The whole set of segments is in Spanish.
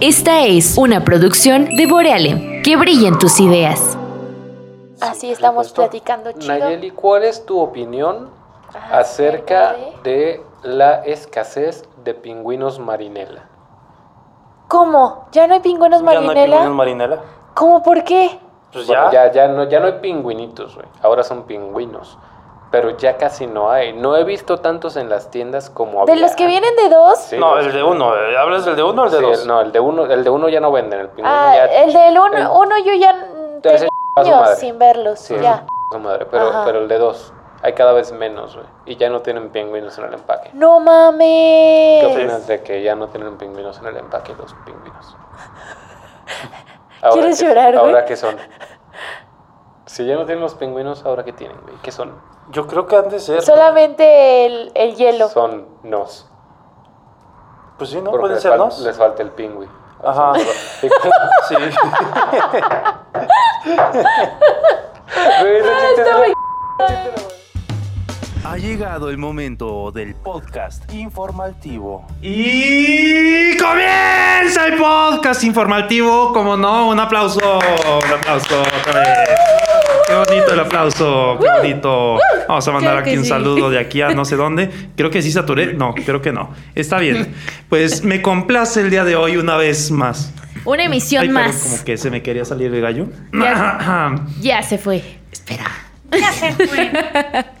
Esta es una producción de Boreale. Que brillen tus ideas. Así estamos platicando chido. Nayeli, ¿cuál es tu opinión Ajá, acerca de la escasez de pingüinos marinela? ¿Cómo? ¿Ya no hay pingüinos ¿Ya no hay marinela? pingüinos marinela? ¿Cómo por qué? Pues Bueno, ya. ya, ya, no, ya no hay pingüinitos, güey. Ahora son pingüinos. Pero ya casi no hay. No he visto tantos en las tiendas como ¿De había los que vienen de dos? Sí, no, el de uno. ¿eh? ¿Hablas del de uno o el de sí, dos? no, el de uno, el de uno ya no venden. El pingüino Ah, ya. el del uno, el- uno yo ya tengo años sin verlos, Sí, ya. su madre. Pero, Ajá. pero el de dos. Hay cada vez menos, güey. Y ya no tienen pingüinos en el empaque. No ¿Qué mames. opinas de que ya no tienen pingüinos en el empaque los pingüinos? ¿Quieres qué- llorar, güey? ¿Ahora qué son? Si ya no tienen los pingüinos, ¿ahora qué tienen, güey? ¿Qué son? Yo creo que han de ser. Solamente el, el hielo. Son nos. Pues sí, ¿no? porque Pueden ser dos. les falta el pingüi. Ajá. Sí. Está re- Ha llegado el momento del podcast informativo. Y comienza el podcast informativo, como no, un aplauso, un aplauso otra vez. Qué bonito el aplauso, qué bonito. Vamos a mandar aquí un sí. saludo de aquí a no sé dónde. Creo que sí saturé. No, creo que no. Está bien. Pues me complace el día de hoy una vez más. Una emisión Ay, perdón, más. como que se me quería salir el gallo. Ya. Ya se fue.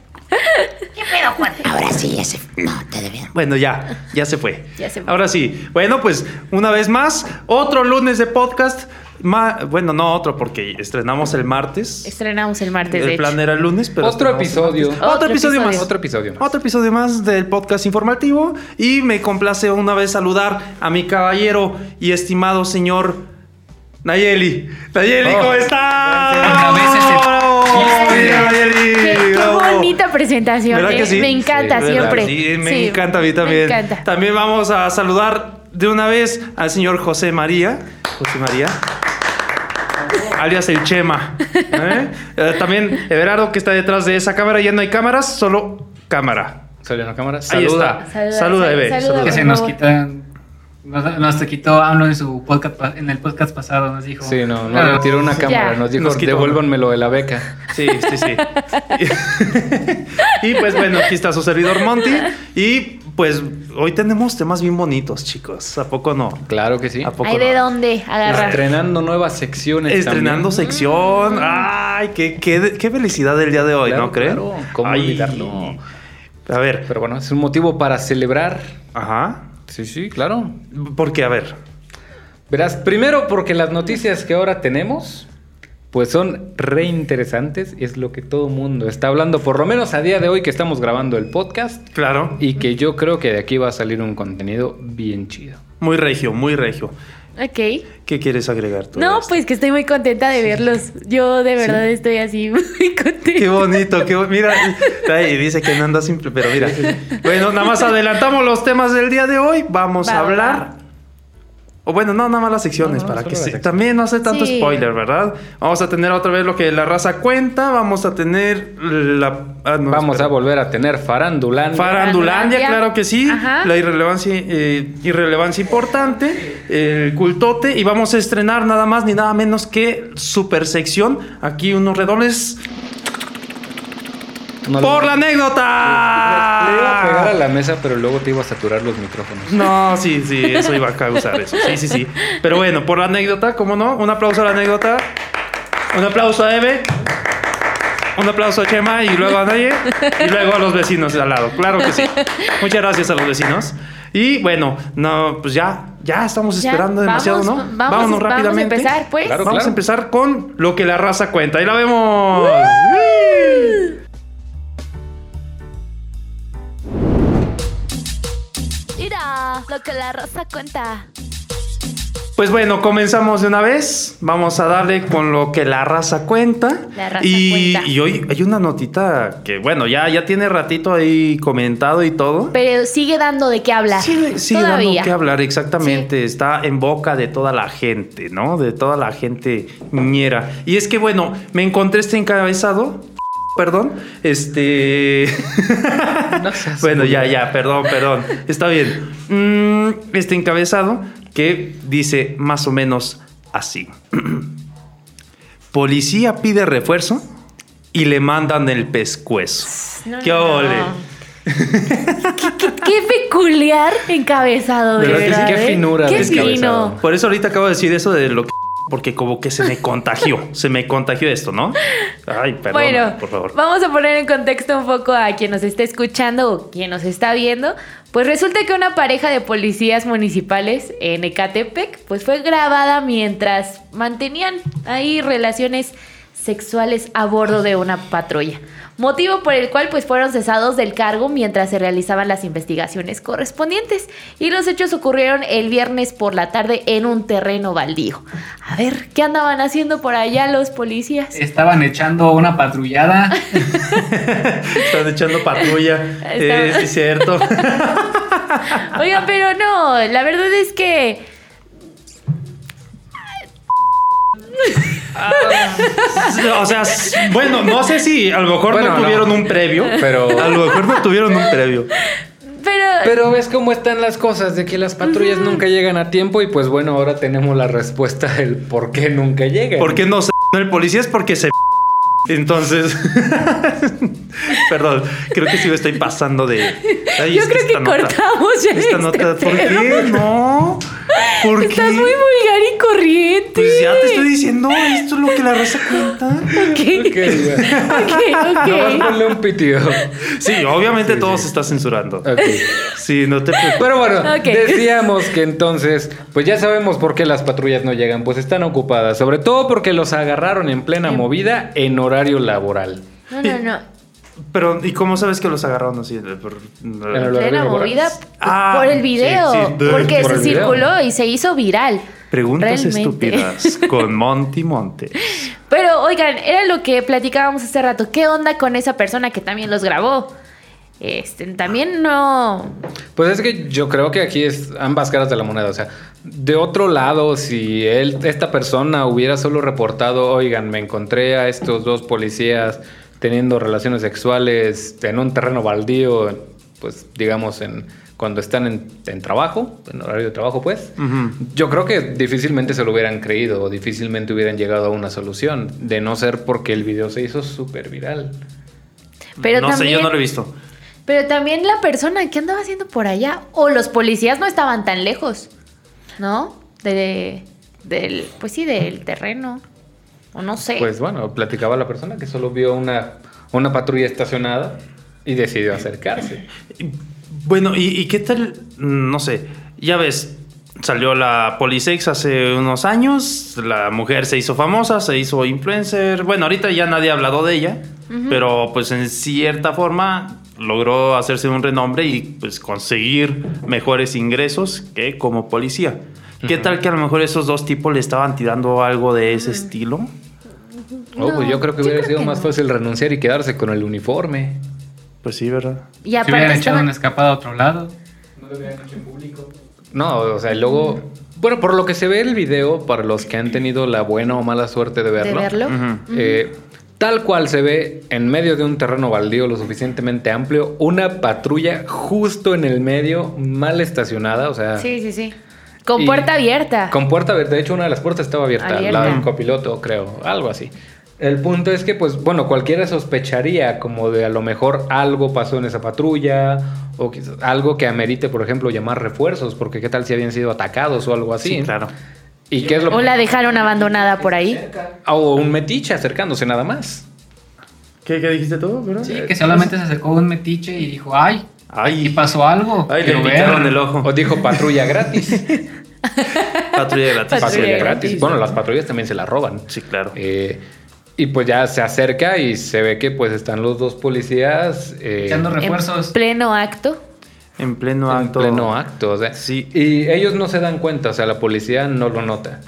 Ahora sí, ya se. No, te debía. Bueno, ya, ya se fue. Ya se fue. Ahora sí. Bueno, pues una vez más, otro lunes de podcast. Ma- bueno, no otro, porque estrenamos el martes. Estrenamos el martes, el de plan hecho. era el lunes, pero Otro episodio. Otro, Otro episodio, episodio. más. Otro episodio más. Otro episodio más del podcast informativo. Y me complace una vez saludar a mi caballero y estimado señor Nayeli. Nayeli, Oh, ¿cómo estás? gracias. Qué, bonita presentación. ¿Verdad eh. que sí? Me encanta Sí, siempre. Sí, me Sí, encanta a mí también. Me encanta. También vamos a saludar de una vez al señor José María. José María. Alias el Chema. ¿eh? Eh, también Everardo que está detrás de esa cámara. Ya no hay cámaras, solo cámara. Salió en la cámara. Ahí Saluda. está. Saluda, Saluda, saluda, saluda. que se nos quitan. Nos, nos te quitó AMLO en su podcast en el podcast pasado, nos dijo. Sí, no, no Ah, retiró una cámara. Nos dijo, Nos devuélvanmelo de la beca. Sí, sí, sí. y pues bueno, aquí está su servidor Monty. Y pues hoy tenemos temas bien bonitos, chicos. ¿A poco no? Claro que sí. ¿A poco Hay de dónde agarrar. Estrenando nuevas secciones. Estrenando también. sección. Ay, qué, qué, qué felicidad del día de hoy, Claro, ¿no creen? claro. ¿Cómo Ay. olvidarlo? A ver. Pero bueno, es un motivo para celebrar. Ajá. Sí, sí, claro. Porque, a ver. Verás, primero porque las noticias que ahora tenemos, pues son re interesantes. Es lo que todo mundo está hablando, por lo menos a día de hoy que estamos grabando el podcast. Claro. Y que yo creo que de aquí va a salir un contenido bien chido. Muy regio, muy regio. Ok. ¿Qué quieres agregar tú? No, pues que estoy muy contenta de verlos. Yo de verdad estoy así muy contenta. Qué bonito, qué bo- Mira, ay, dice que no anda simple, pero mira. Bueno, nada más adelantamos los temas del día de hoy. Vamos Va, a hablar. va. O bueno, no, nada más las secciones, No, no, para que se- también no hace tanto Sí. spoiler, ¿verdad? Vamos a tener otra vez lo que la raza cuenta. Vamos a tener la. ah, no, Vamos espera. a volver a tener Farandulandia. Farandulandia, Farandulandia. claro que sí. Ajá. La irrelevancia, eh, irrelevancia importante, el cultote. Y vamos a estrenar nada más ni nada menos que super sección. Aquí unos redobles. No, ¡Por la Le, le iba a pegar a anécdota! la mesa, pero luego te iba a saturar los micrófonos. No, sí, sí, eso iba a causar eso. Sí, sí, sí. Pero bueno, por la anécdota, ¿cómo no? Un aplauso a la anécdota. Un aplauso a Eve. Un aplauso a Chema y luego a Naye. Y luego a los vecinos de al lado. Claro que sí. Muchas gracias a los vecinos. Y bueno, no, pues ya, ya estamos Ya, esperando vamos, demasiado, ¿no? vamos, Vámonos vamos a rápidamente. empezar, pues. Claro, Vamos claro. a empezar con lo que la raza cuenta. Ahí la vemos. Lo que la raza cuenta. Pues bueno, comenzamos de una vez. Vamos a darle con lo que la raza cuenta. La raza y, cuenta. y hoy hay una notita que, bueno, ya, ya tiene ratito ahí comentado y todo. Pero sigue dando de qué hablar. Sigue, sigue dando Todavía. que hablar, exactamente. Está en boca de toda la gente, ¿no? De toda la gente ñera. Y es que, bueno, me encontré este encabezado Perdón, este. No seas bueno, ya, ya, perdón, perdón. Está bien. Mm, este encabezado que dice más o menos así: Policía pide refuerzo y le mandan el pescuezo. No, ¡Qué no, ole! no. ¿Qué, qué- qué peculiar encabezado, de ¿Verdad que sí? verdad. Qué ¿eh? finura Qué fino. Por eso ahorita acabo de decir eso de lo que. Porque como que se me contagió. se me contagió esto, ¿no? Ay, perdón, Bueno, por favor. vamos a poner en contexto un poco a quien nos está escuchando o quien nos está viendo. Pues resulta que una pareja de policías municipales en Ecatepec pues fue grabada mientras mantenían ahí relaciones sexuales a bordo de una patrulla. Motivo por el cual pues fueron cesados del cargo mientras se realizaban las investigaciones correspondientes. Y los hechos ocurrieron el viernes por la tarde en un terreno baldío. A ver, ¿qué andaban haciendo por allá los policías? Estaban echando una patrullada. Están echando patrulla. Eh, sí, es cierto. Oigan, pero no, la verdad es que o sea, bueno, no sé si a lo mejor Bueno, no no. tuvieron un previo, Pero- a lo mejor no tuvieron un previo. Pero, Pero ves cómo están las cosas, de que las patrullas nunca llegan a tiempo y pues bueno, ahora tenemos la respuesta del por qué nunca llegan. ¿Por qué no se el policía? Es porque se entonces perdón, creo que sí me estoy pasando de Ay, yo es creo que esta nota- cortamos ya esta este nota, ¿por pedo. qué? No. ¿Por qué? Estás muy vulgar y corriente. Pues ya te estoy diciendo, esto es lo que la raza cuenta. Ok, Ok, ok, Nomás ok. ponle un pitido. Sí, obviamente todo se está censurando. Ok. Sí, no te preocupes. Pero bueno, Ok. decíamos que entonces, pues ya sabemos por qué las patrullas no llegan, pues están ocupadas, sobre todo porque los agarraron en plena movida en horario laboral. No, no, no. Pero, ¿y cómo sabes que los agarraron así? Por- laboral. movida Ah, por el video. sí, sí, porque por se video. circuló y se hizo viral. Preguntas Realmente. estúpidas con Monty Monte. Pero oigan, era lo que platicábamos hace rato. ¿Qué onda con esa persona que también los grabó? Este, también no. Pues es que yo creo que aquí es ambas caras de la moneda. O sea, de otro lado, si él, esta persona hubiera solo reportado, oigan, me encontré a estos dos policías teniendo relaciones sexuales en un terreno baldío, pues digamos en cuando están en, en trabajo, en horario de trabajo, pues. Yo creo que difícilmente se lo hubieran creído o difícilmente hubieran llegado a una solución, de no ser porque el video se hizo súper viral. Pero no sé, yo no lo he visto. Pero también la persona que andaba haciendo por allá. O los policías no estaban tan lejos. ¿No? De, del. Pues sí, del terreno. O no sé. Pues bueno, platicaba la persona que solo vio una, una patrulla estacionada y decidió acercarse. Bueno, ¿y, y qué tal? No sé, ya ves, salió la Polisex hace unos años, la mujer se hizo famosa, se hizo influencer. Bueno, ahorita ya nadie ha hablado de ella, pero pues en cierta forma logró hacerse un renombre y pues conseguir mejores ingresos que como policía. ¿Qué tal que a lo mejor esos dos tipos le estaban tirando algo de ese estilo? Oh, pues yo creo que yo hubiera creo sido que más no. fácil renunciar y quedarse con el uniforme. Pues sí, ¿verdad? y Si hubieran echado una escapada a otro lado. No, o sea, luego... Bueno, por lo que se ve el video, para los que han tenido la buena o mala suerte de de verlo, eh, tal cual se ve en medio de un terreno baldío lo suficientemente amplio, una patrulla justo en el medio, mal estacionada, o sea... Sí, sí, sí. Con puerta abierta. Con puerta abierta. De hecho, una de las puertas estaba abierta. Abierta. La del copiloto, creo. Algo así. El punto es que, pues, bueno, cualquiera sospecharía como de a lo mejor algo pasó en esa patrulla o quizás algo que amerite, por ejemplo, llamar refuerzos, porque qué tal si habían sido atacados o algo así. Sí, claro. ¿Y qué es lo O la dejaron abandonada por ahí. O un metiche acercándose nada más. ¿Qué, qué dijiste tú? bro? Sí, que solamente se acercó un metiche y dijo, ay, Ay. aquí pasó algo. Ay, le ver". el ojo. O dijo patrulla gratis. Patrulla gratis. patrulla gratis. gratis. Bueno, las patrullas también se la roban. Sí, claro. Eh, y pues ya se acerca y se ve que pues están los dos policías. eh, Echando En refuerzos. pleno acto. En pleno En acto. pleno acto, o sea. Sí. Y ellos no se dan cuenta, o sea, la policía no lo nota.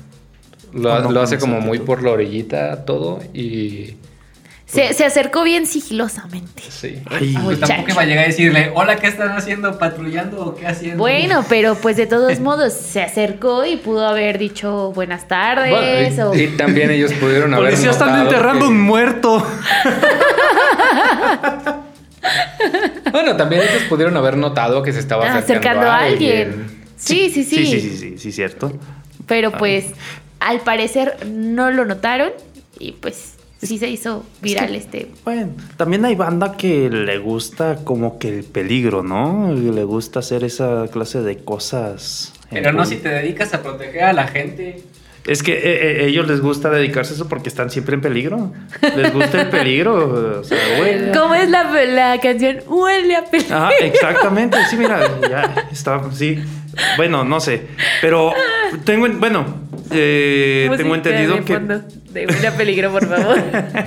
Lo, ¿Cómo lo hace como muy por la orillita todo y... Se, se acercó bien sigilosamente. Sí. Ay, Pues tampoco iba a llegar a decirle, hola, ¿qué están haciendo? ¿Patrullando o qué haciendo? Bueno, pero pues de todos modos se acercó y pudo haber dicho buenas tardes Bueno, o... y, y también ellos pudieron haber Policías están enterrando que- un muerto. Bueno, también ellos pudieron haber notado que se estaba Ah, acercando, acercando a alguien. Sí, sí, sí. Sí, sí, sí, sí, sí, cierto. Pero pues al parecer no lo notaron y pues sí se hizo viral este. Bueno, también hay banda que le gusta como que el peligro, ¿no? Y le gusta hacer esa clase de cosas. Pero no si te dedicas a proteger a la gente. Es que eh, eh, ellos les gusta dedicarse a eso porque están siempre en peligro. Les gusta el peligro. O sea, güey. ¿Cómo es la, la canción? Huele a peligro. Ajá, exactamente. Sí, mira, ya está, sí. Bueno, no sé. Pero tengo, en- bueno, eh, tengo entendido de que de huele a peligro, por favor.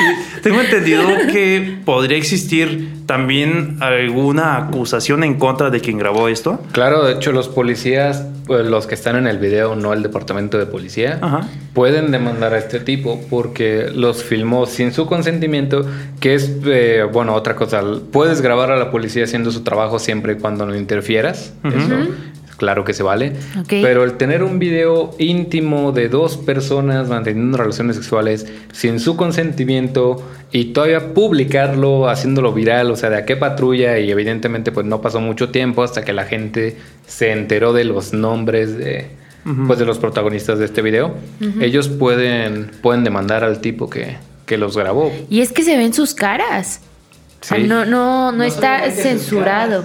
Tengo entendido que podría existir también alguna acusación en contra de quien grabó esto. Claro, de hecho los policías, pues, los que están en el video, no el departamento de policía, Ajá. pueden demandar a este tipo porque los filmó sin su consentimiento, que es, eh, bueno, otra cosa, puedes grabar a la policía haciendo su trabajo siempre y cuando no interfieras, eso claro que se vale, pero el tener un video íntimo de dos personas manteniendo relaciones sexuales sin su consentimiento y todavía publicarlo, haciéndolo viral, o sea, de a qué patrulla y evidentemente pues no pasó mucho tiempo hasta que la gente se enteró de los nombres de, pues, de los protagonistas de este video. Ellos pueden, pueden demandar al tipo que, que los grabó. Y es que se ven sus caras. No, no, no, está censurado.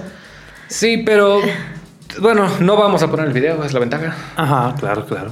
Sí, pero bueno, no vamos a poner el video, es la ventaja. Ajá, claro, claro.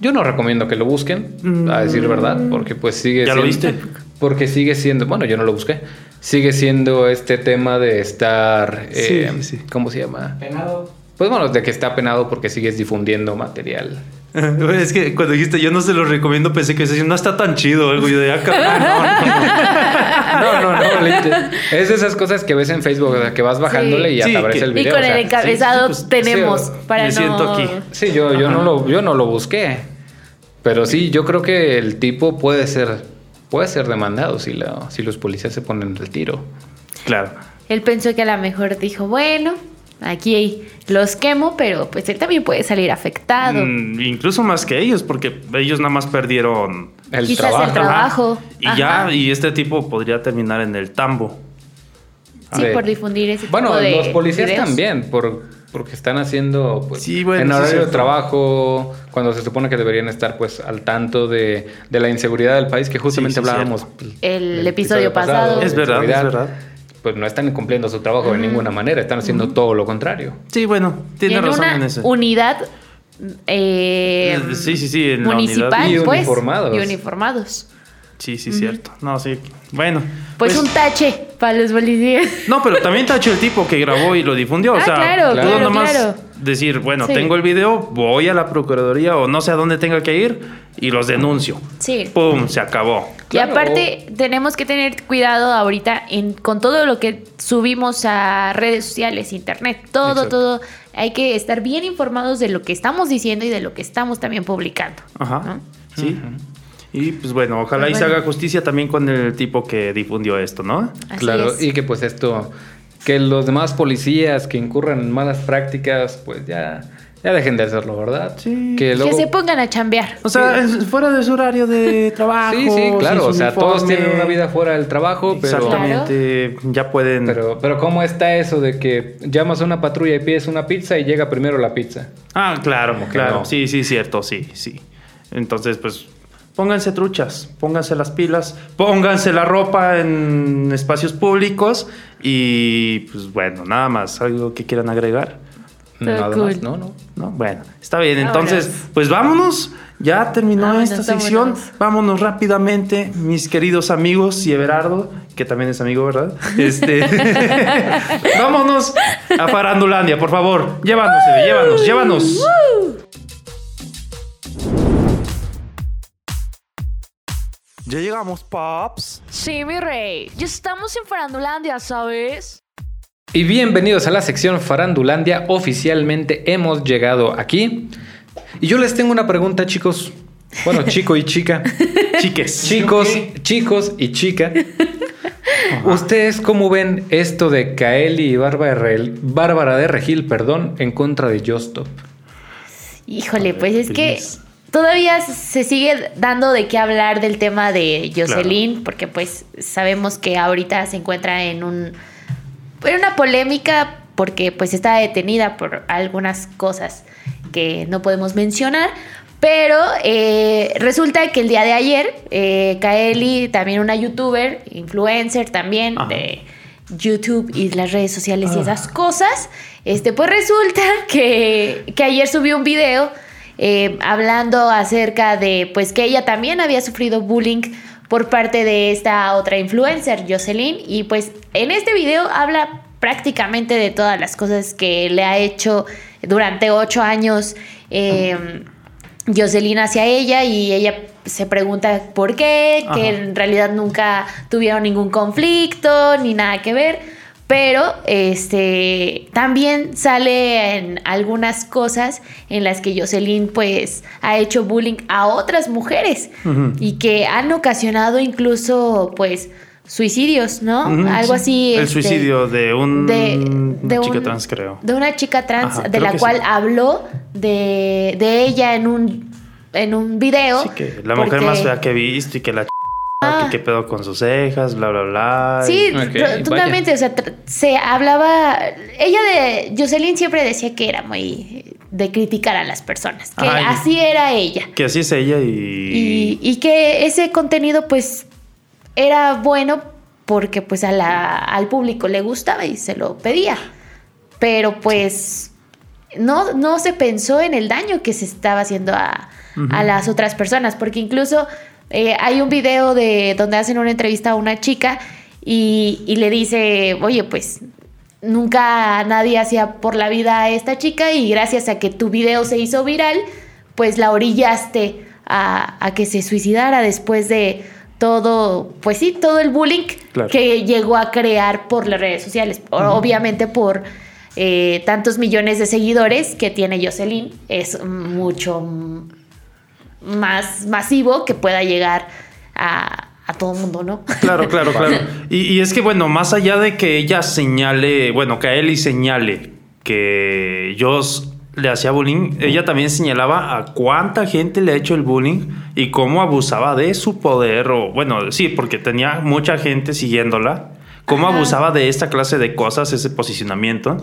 Yo no recomiendo que lo busquen, a decir verdad, porque pues sigue ¿Ya lo siendo- viste? Porque sigue siendo, bueno, yo no lo busqué. Sigue siendo este tema de estar, eh, Sí, sí. ¿cómo se llama? Penado. Pues bueno, de que está penado porque sigues difundiendo material. Es que cuando dijiste yo no se lo recomiendo, pensé que no está tan chido algo. Yo de acá. No, no, no. literal. es de esas cosas que ves en Facebook, o sea, que vas bajándole Sí. y ya Sí, te aparece que- el Y video. con o sea, el encabezado sí, pues, tenemos sí, para me no... siento aquí. Sí, yo, yo, no lo, yo no lo busqué. Pero sí, yo creo que el tipo puede ser, puede ser demandado si, la, si los policías se ponen el tiro. Claro. Él pensó que a lo mejor dijo, bueno, aquí los quemo, pero pues él también puede salir afectado. Mm, incluso más que ellos, porque ellos nada más perdieron. El Quizás trabajo. el trabajo. Y Ajá. ya, y este tipo podría terminar en el tambo. Sí, de- por difundir ese Bueno, tipo de los policías videos. también, por, porque están haciendo pues, Sí, bueno, en sí horario de trabajo, cuando se supone que deberían estar pues al tanto de, de la inseguridad del país, que justamente Sí, sí, hablábamos El episodio pasado. Es verdad, seguridad, es verdad. Pues no están cumpliendo su trabajo de ninguna manera, están haciendo todo lo contrario. Sí, bueno, tiene en razón una en eso. unidad eh, Sí, sí, sí, en la municipal. Y pues. uniformados. Y uniformados. Sí, sí, cierto. No, sí. Bueno. Pues, un tache para los policías. No, pero también tacho el tipo que grabó y lo difundió. o Ah, sea, claro, claro, nomás claro. Decir, bueno, Sí. tengo el video, voy a la procuraduría o no sé a dónde tenga que ir y los denuncio. Sí. ¡Pum! Se acabó. Y Claro. aparte, tenemos que tener cuidado ahorita en, con todo lo que subimos a redes sociales, internet, todo, Exacto. todo. Hay que estar bien informados de lo que estamos diciendo y de lo que estamos también publicando. Ajá. ¿no? Sí. Y pues bueno, ojalá Pues y se bueno. haga justicia también con el tipo que difundió esto, ¿no? Así claro, es. y que pues esto, que los demás policías que incurran en malas prácticas, pues ya, ya dejen de hacerlo, ¿verdad? Sí. Que luego... Que se pongan a chambear. O sea, es fuera de su horario de trabajo. Sí, sí, claro. O sea, todos tienen una vida fuera del trabajo, pero, Exactamente. Ya pueden. pero, pero ¿cómo está eso de que llamas a una patrulla y pides una pizza y llega primero la pizza? Ah, claro, claro. no. Sí, sí, cierto, sí, sí. Entonces, pues, pónganse truchas, pónganse las pilas, pónganse la ropa en espacios públicos y, pues, bueno, nada más. ¿Algo que quieran agregar? Nada cool. más, no, no. No, bueno, está bien. Entonces, pues vámonos. Ya terminó Vámonos, esta sección. vámonos. Vámonos rápidamente, mis queridos amigos y Everardo, que también es amigo, ¿verdad? Este, vámonos a Farandulandia, por favor. Llévanos, Eve, llévanos, llévanos. Ya llegamos, Pops. Sí, mi rey. Ya estamos en Farandulandia, ¿sabes? Y bienvenidos a la sección Farandulandia. Oficialmente hemos llegado aquí. Y yo les tengo una pregunta, chicos. Bueno, chico y chica. Chiques. Chicos, chicos y chica. ¿Ustedes cómo ven esto de Kaeli y Bárbara, de Regil, perdón, en contra de Justop? Híjole, pues es que. Todavía se sigue dando de qué hablar del tema de Jocelyn, porque pues sabemos que ahorita se encuentra en un en una polémica porque pues está detenida por algunas cosas que no podemos mencionar. Pero eh, resulta que el día de ayer, eh, Kaeli, también una youtuber, influencer también Ajá. de YouTube y las redes sociales y esas cosas, este, pues resulta que, que ayer subió un video eh, hablando acerca de pues que ella también había sufrido bullying por parte de esta otra influencer, Jocelyn, y pues en este video habla prácticamente de todas las cosas que le ha hecho durante ocho años eh, Jocelyn hacia ella y ella se pregunta por qué, Ajá. que en realidad nunca tuvieron ningún conflicto ni nada que ver. Pero este también sale en algunas cosas en las que Jocelyn pues ha hecho bullying a otras mujeres y que han ocasionado incluso pues suicidios, ¿no? Algo así. El este, suicidio de un de, de una chica un- trans, creo. De una chica trans, Ajá, de la cual sí. habló de, de ella en un, en un video. Sí, que la mujer más fea que he visto y que la. Ah. que qué pedo con sus cejas, bla, bla, bla. Sí, totalmente. O sea, se hablaba. Ella de. Jocelyn siempre decía que era muy. de criticar a las personas. Que Ay. así era ella. Que así es ella y... Y, y que ese contenido, pues. era bueno porque, pues, a la- al público le gustaba y se lo pedía. Pero, pues. No, no se pensó en el daño que se estaba haciendo a, a las otras personas. Porque incluso eh, hay un video de donde hacen una entrevista a una chica y, y le dice, oye, pues nunca nadie hacía por la vida a esta chica y gracias a que tu video se hizo viral, pues la orillaste a, a que se suicidara después de todo, pues sí, todo el bullying Claro. que llegó a crear por las redes sociales. Obviamente por eh, tantos millones de seguidores que tiene Jocelyn, es mucho más masivo que pueda llegar a, a todo el mundo, ¿no? Claro, claro, claro. Y, y es que, bueno, más allá de que ella señale, bueno, que Eli señale que Joss le hacía bullying, ella también señalaba a cuánta gente le ha hecho el bullying y cómo abusaba de su poder, o bueno, sí, porque tenía mucha gente siguiéndola, cómo Ajá. abusaba de esta clase de cosas, ese posicionamiento.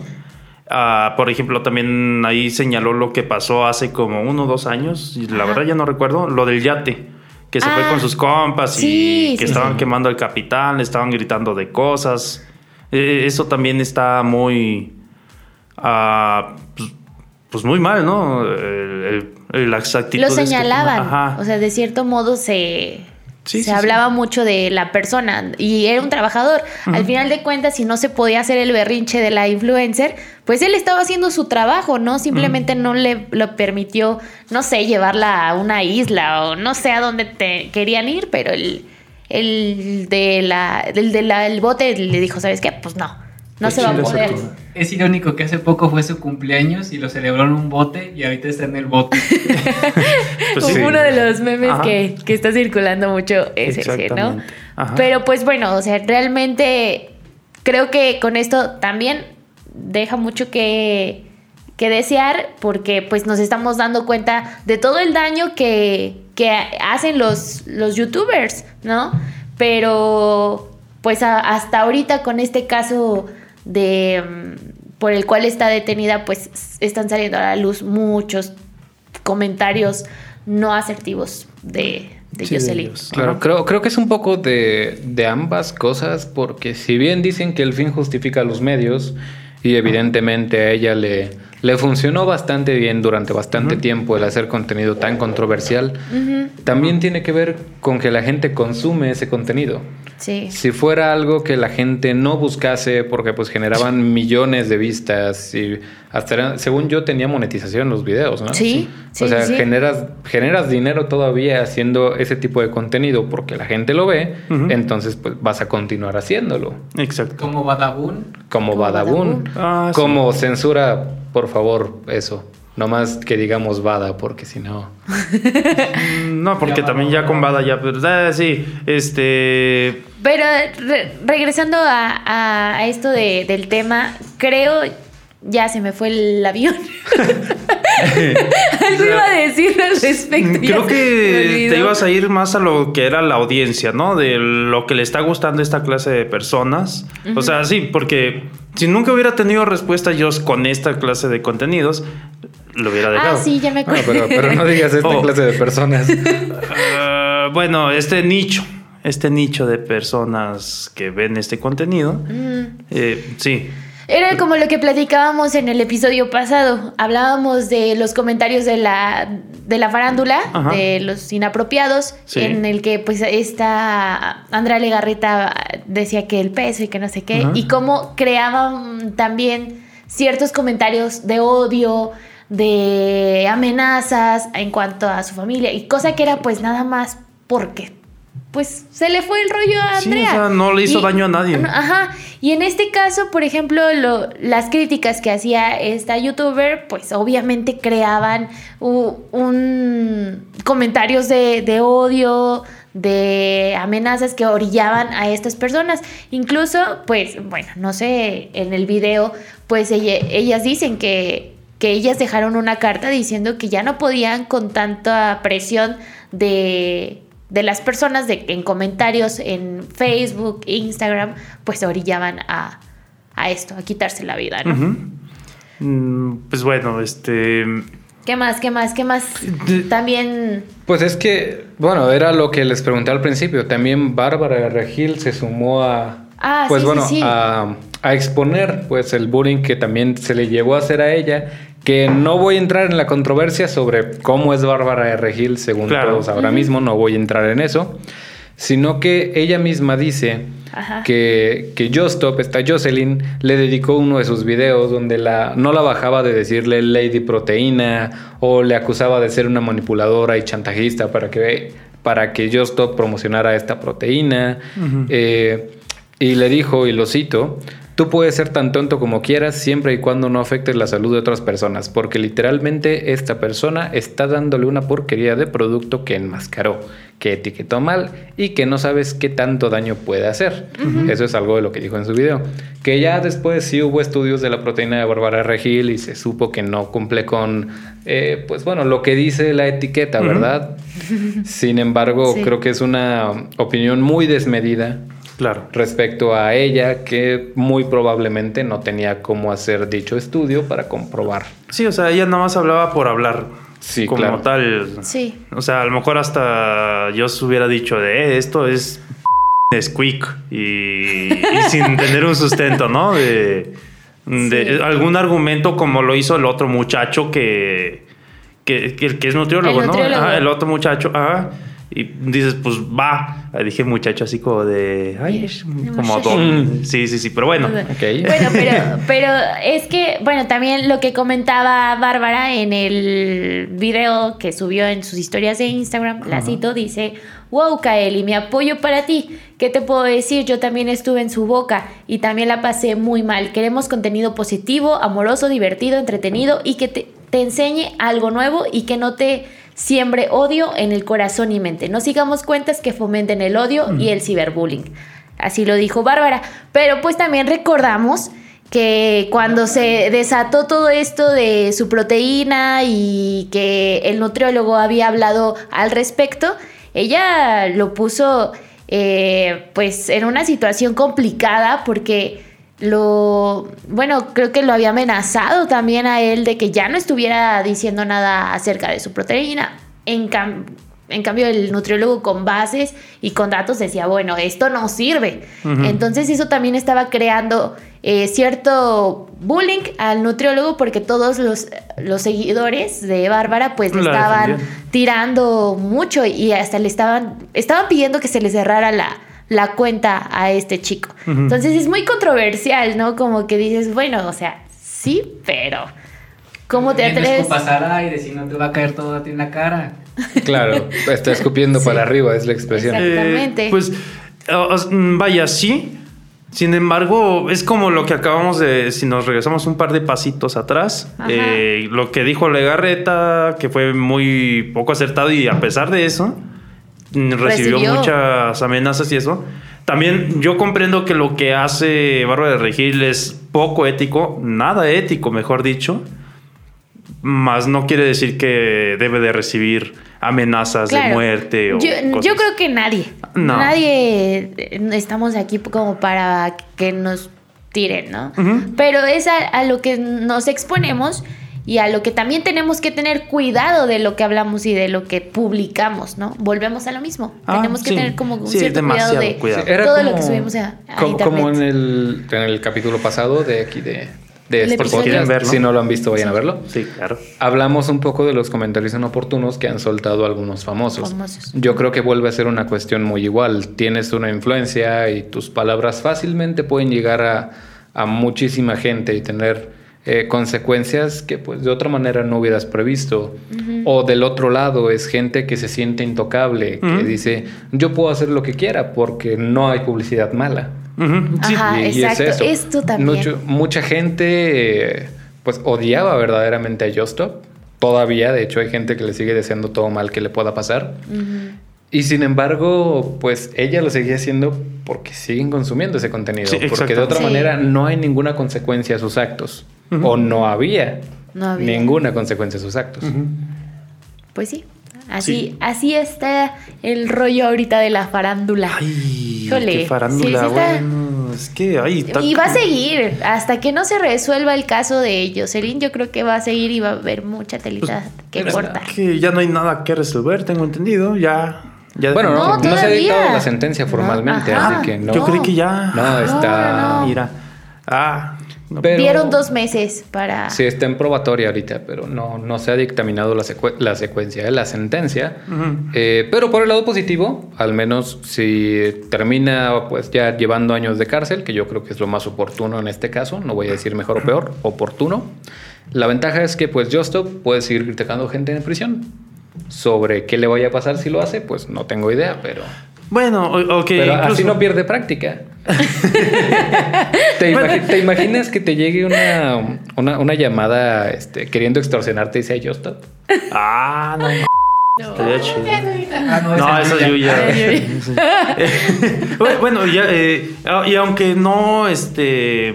Ah, por ejemplo, también ahí señaló lo que pasó hace como uno o dos años, y la Ajá. verdad ya no recuerdo, lo del yate, que se fue Ah, con sus compas sí, y que sí, estaban sí. quemando el capitán, le estaban gritando de cosas. Eh, eso también está muy. ah, pues, pues muy mal, ¿no? El- el- las Lo actitudes. que- señalaban. Ajá. O sea, de cierto modo se, Sí, se sí, hablaba mucho de la persona y era un trabajador. Al final de cuentas, si no se podía hacer el berrinche de la influencer, pues él estaba haciendo su trabajo, ¿no? Simplemente no le lo permitió, no sé, llevarla a una isla o no sé a dónde te querían ir, pero el, el de la, el de la, el bote le dijo, ¿sabes qué? Pues no, no se va a poder. Es irónico que hace poco fue su cumpleaños y lo celebró en un bote y ahorita está en el bote. Pues sí. uno de los memes que, que está circulando mucho es ese, ¿no? Ajá. Pero pues bueno, o sea, realmente creo que con esto también deja mucho que, que desear porque pues nos estamos dando cuenta de todo el daño que, que hacen los, los youtubers, ¿no? Pero pues a- hasta ahorita con este caso de mm, por el cual está detenida pues están saliendo a la luz muchos comentarios no asertivos de, de Sí, Jocelyn. Claro, creo, creo que es un poco de, de ambas cosas, porque si bien dicen que el fin justifica los medios, y evidentemente a ella le, le funcionó bastante bien durante bastante tiempo el hacer contenido tan controversial, también tiene que ver con que la gente consume ese contenido. Sí. Si fuera algo que la gente no buscase porque pues generaban millones de vistas y hasta era- según yo tenía monetización los videos, ¿no? Sí, sí, o sea, sí, generas generas dinero todavía haciendo ese tipo de contenido porque la gente lo ve, entonces pues vas a continuar haciéndolo. Exacto. Como Badabun. Como Como Badabun, Badabun. Ah, sí. como censura, por favor, eso. No más que digamos Bada, porque si no. No, porque también ya con Bada ya, pero eh, sí, este... Pero re- regresando a, a esto de- del tema, creo ya se me fue el avión. Algo iba a decir al respecto. Creo que te ibas a ir más a lo que era la audiencia, ¿no? De lo que le está gustando a esta clase de personas. O sea, sí, porque si nunca hubiera tenido respuesta yo con esta clase de contenidos, lo hubiera dejado. Ah, sí, ya me Bueno, acuerdo. pero, pero no digas esta Oh. clase de personas. Ah, bueno, este nicho, este nicho de personas que ven este contenido, Mm. eh, sí. Era como lo que platicábamos en el episodio pasado. Hablábamos de los comentarios de la, de la farándula, Ajá. de los inapropiados, Sí. en el que pues esta Andrea Legarreta decía que el peso y que no sé qué, Ajá. y cómo creaban también ciertos comentarios de odio, de amenazas en cuanto a su familia, y cosa que era pues nada más porque pues se le fue el rollo a Sí, Andrea. o sea, no le hizo daño a nadie. Ajá. Y en este caso, por ejemplo, lo- las críticas que hacía esta youtuber, pues obviamente creaban un comentarios de, de odio, de amenazas que orillaban a estas personas. Incluso, pues, bueno, no sé, en el video, pues ella- ellas dicen que, que ellas dejaron una carta diciendo que ya no podían con tanta presión de, de las personas de, en comentarios en Facebook, Instagram, pues se orillaban a, a esto, a quitarse la vida, ¿no? Mm, Pues bueno, este... ¿Qué más? ¿Qué más? ¿Qué más? También... Pues es que, bueno, era lo que les pregunté al principio. También Bárbara Regil se sumó a. Ah, pues sí, bueno, sí, sí. A, a exponer pues el bullying que también se le llegó a hacer a ella. Que no voy a entrar en la controversia sobre cómo es Bárbara de Regil, según Claro. todos ahora mismo, no voy a entrar en eso. Sino que ella misma dice Ajá. que, que Justop, esta Jocelyn, le dedicó uno de sus videos donde la, no la bajaba de decirle Lady Proteína o le acusaba de ser una manipuladora y chantajista para que, para que Justop promocionara esta proteína. Eh, y le dijo, y lo cito, tú puedes ser tan tonto como quieras siempre y cuando no afectes la salud de otras personas, porque literalmente esta persona está dándole una porquería de producto que enmascaró, que etiquetó mal y que no sabes qué tanto daño puede hacer. Eso es algo de lo que dijo en su video. Que ya después sí hubo estudios de la proteína de Bárbara Regil y se supo que no cumple con, eh, pues bueno, lo que dice la etiqueta, ¿verdad? Sin embargo, Sí. creo que es una opinión muy desmedida Claro. respecto a ella que muy probablemente no tenía cómo hacer dicho estudio para comprobar. Sí, o sea, ella nada más hablaba por hablar. Sí, como claro. tal. Sí. O sea, a lo mejor hasta yo se hubiera dicho de "Eh, esto es squeak y, y sin tener un sustento, ¿no? De, de Sí. algún argumento como lo hizo el otro muchacho que, que, que, que es nutriólogo, El ¿no? el otro muchacho, ajá. Y dices, pues va. Dije muchacho así como de. Ay, es como don. Sí, sí, sí, pero bueno. Bueno, pero, pero es que, bueno, también lo que comentaba Bárbara en el video que subió en sus historias de Instagram, la cito, dice, wow, Kaeli, mi apoyo para ti. ¿Qué te puedo decir? Yo también estuve en su boca y también la pasé muy mal. Queremos contenido positivo, amoroso, divertido, entretenido y que te, te enseñe algo nuevo y que no te siembre odio en el corazón y mente. No sigamos cuentas que fomenten el odio y el ciberbullying. Así lo dijo Bárbara. Pero pues también recordamos que cuando se desató todo esto de su proteína y que el nutriólogo había hablado al respecto, ella lo puso eh, pues en una situación complicada porque lo, bueno, creo que lo había amenazado también a él de que ya no estuviera diciendo nada acerca de su proteína. En, cam- en cambio, el nutriólogo con bases y con datos decía, bueno, esto no sirve. Entonces eso también estaba creando eh, cierto bullying al nutriólogo porque todos los, los seguidores de Bárbara pues le estaban tirando mucho y hasta le estaban, estaban pidiendo que se le cerrara la, la cuenta a este chico. Entonces es muy controversial, ¿no? Como que dices, bueno, o sea, sí, pero ¿cómo te atreves? al aire, si no te va a caer todo a ti en la cara. Claro, está escupiendo para arriba, es la expresión. Exacto. Exactamente. Eh, pues, mm, vaya, sí, Sin embargo, es como lo que acabamos de, si nos regresamos un par de pasitos atrás, eh, lo que dijo Legarreta, que fue muy poco acertado y a pesar de eso, recibió, Recibió. muchas amenazas y eso. También yo comprendo que lo que hace Bárbara de Regil es poco ético, nada ético, mejor dicho, más no quiere decir que debe de recibir amenazas de muerte o yo, cosas. yo creo que nadie. No. Nadie eh, estamos aquí como para que nos tiren, ¿no? Pero es a, a lo que nos exponemos y a lo que también tenemos que tener cuidado de lo que hablamos y de lo que publicamos, ¿no? Volvemos a lo mismo. Ah, tenemos que sí. tener como un Sí, cierto cuidado demasiado de cuidado. Era todo lo que subimos a, a como, internet. como en el, en el capítulo pasado de aquí de, de. ¿Quieren verlo? Si no lo han visto, vayan a verlo. Sí, claro. Hablamos un poco de los comentarios inoportunos que han soltado algunos famosos. Famosos. Yo creo que vuelve a ser una cuestión muy igual. Tienes una influencia y tus palabras fácilmente pueden llegar a, a muchísima gente y tener eh, consecuencias que pues de otra manera no hubieras previsto. O del otro lado es gente que se siente intocable, que dice yo puedo hacer lo que quiera porque no hay publicidad mala. Sí. Ajá, Y- y es exacto. eso. Esto también. Mucho- mucha gente eh, pues odiaba verdaderamente a Justop. Todavía, de hecho, hay gente que le sigue deseando todo mal que le pueda pasar. Y sin embargo, pues ella lo seguía haciendo porque siguen consumiendo ese contenido. Sí, porque de exacto. otra Sí. manera no hay ninguna consecuencia a sus actos. O no había, No había. ninguna consecuencia a sus actos. Pues sí. Así, así está el rollo ahorita de la farándula. Ay, Híjole, qué farándula, sí, sí está- bueno. Es que, ay, está- Y va a seguir hasta que no se resuelva el caso de Jocelyn. Yo creo que va a seguir y va a haber mucha telita que es cortar. que ya no hay nada que resolver, tengo entendido. Ya. ya Bueno, no, No, se ha dictado la sentencia formalmente, así que no. Yo creí que ya. No, está. no, no. Mira. Ah. No. Pero- Dieron dos meses para. Sí, está en probatoria ahorita, pero no, no se ha dictaminado la, secue- la secuencia de la sentencia. Ujú. Eh, pero por el lado positivo, al menos si termina pues ya llevando años de cárcel, que yo creo que es lo más oportuno en este caso, no voy a decir mejor o peor, oportuno. La ventaja es que pues Justo puede seguir criticando gente en prisión. Sobre qué le vaya a pasar si lo hace, pues no tengo idea, pero, Bueno, ok. pero incluso- así no pierde práctica. ¿Te, imagi- te imaginas que te llegue una, una, una llamada este, queriendo extorsionarte y sea Justo? Ah, no. Estaría chido. Ah, no, No, eso yo ya. Ay, bueno, ya, eh, y aunque no, este,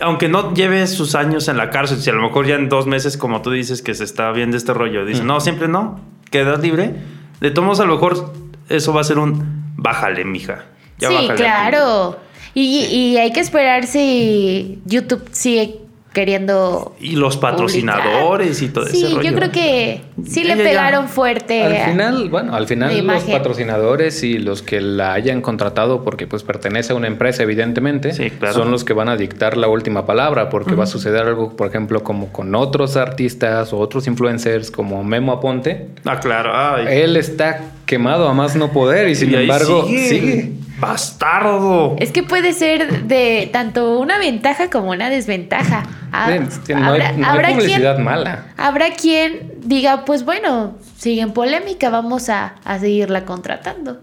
aunque no lleve sus años en la cárcel, si a lo mejor ya en dos meses, como tú dices, que se está viendo este rollo, dice, no, siempre no, quedas libre. De todos modos, a lo mejor eso va a ser un bájale, mija. Ya sí, claro. Y, y hay que esperar si YouTube sigue queriendo. Y los patrocinadores y todo Sí, ese rollo. yo creo que sí le ya- pegaron fuerte. Al a- final, bueno, al final los imagen. patrocinadores y los que la hayan contratado porque pues pertenece a una empresa evidentemente, Sí, claro. son los que van a dictar la última palabra porque va a suceder algo, por ejemplo, como con otros artistas o otros influencers como Memo Aponte. Ah, claro. Ay. Él está quemado a más no poder y sin Y embargo sigue. sigue. Bastardo. Es que puede ser de tanto una ventaja como una desventaja. Ah, no hay, no hay publicidad quien, mala. habrá quien diga, pues bueno, sigue en polémica, vamos a, a seguirla contratando.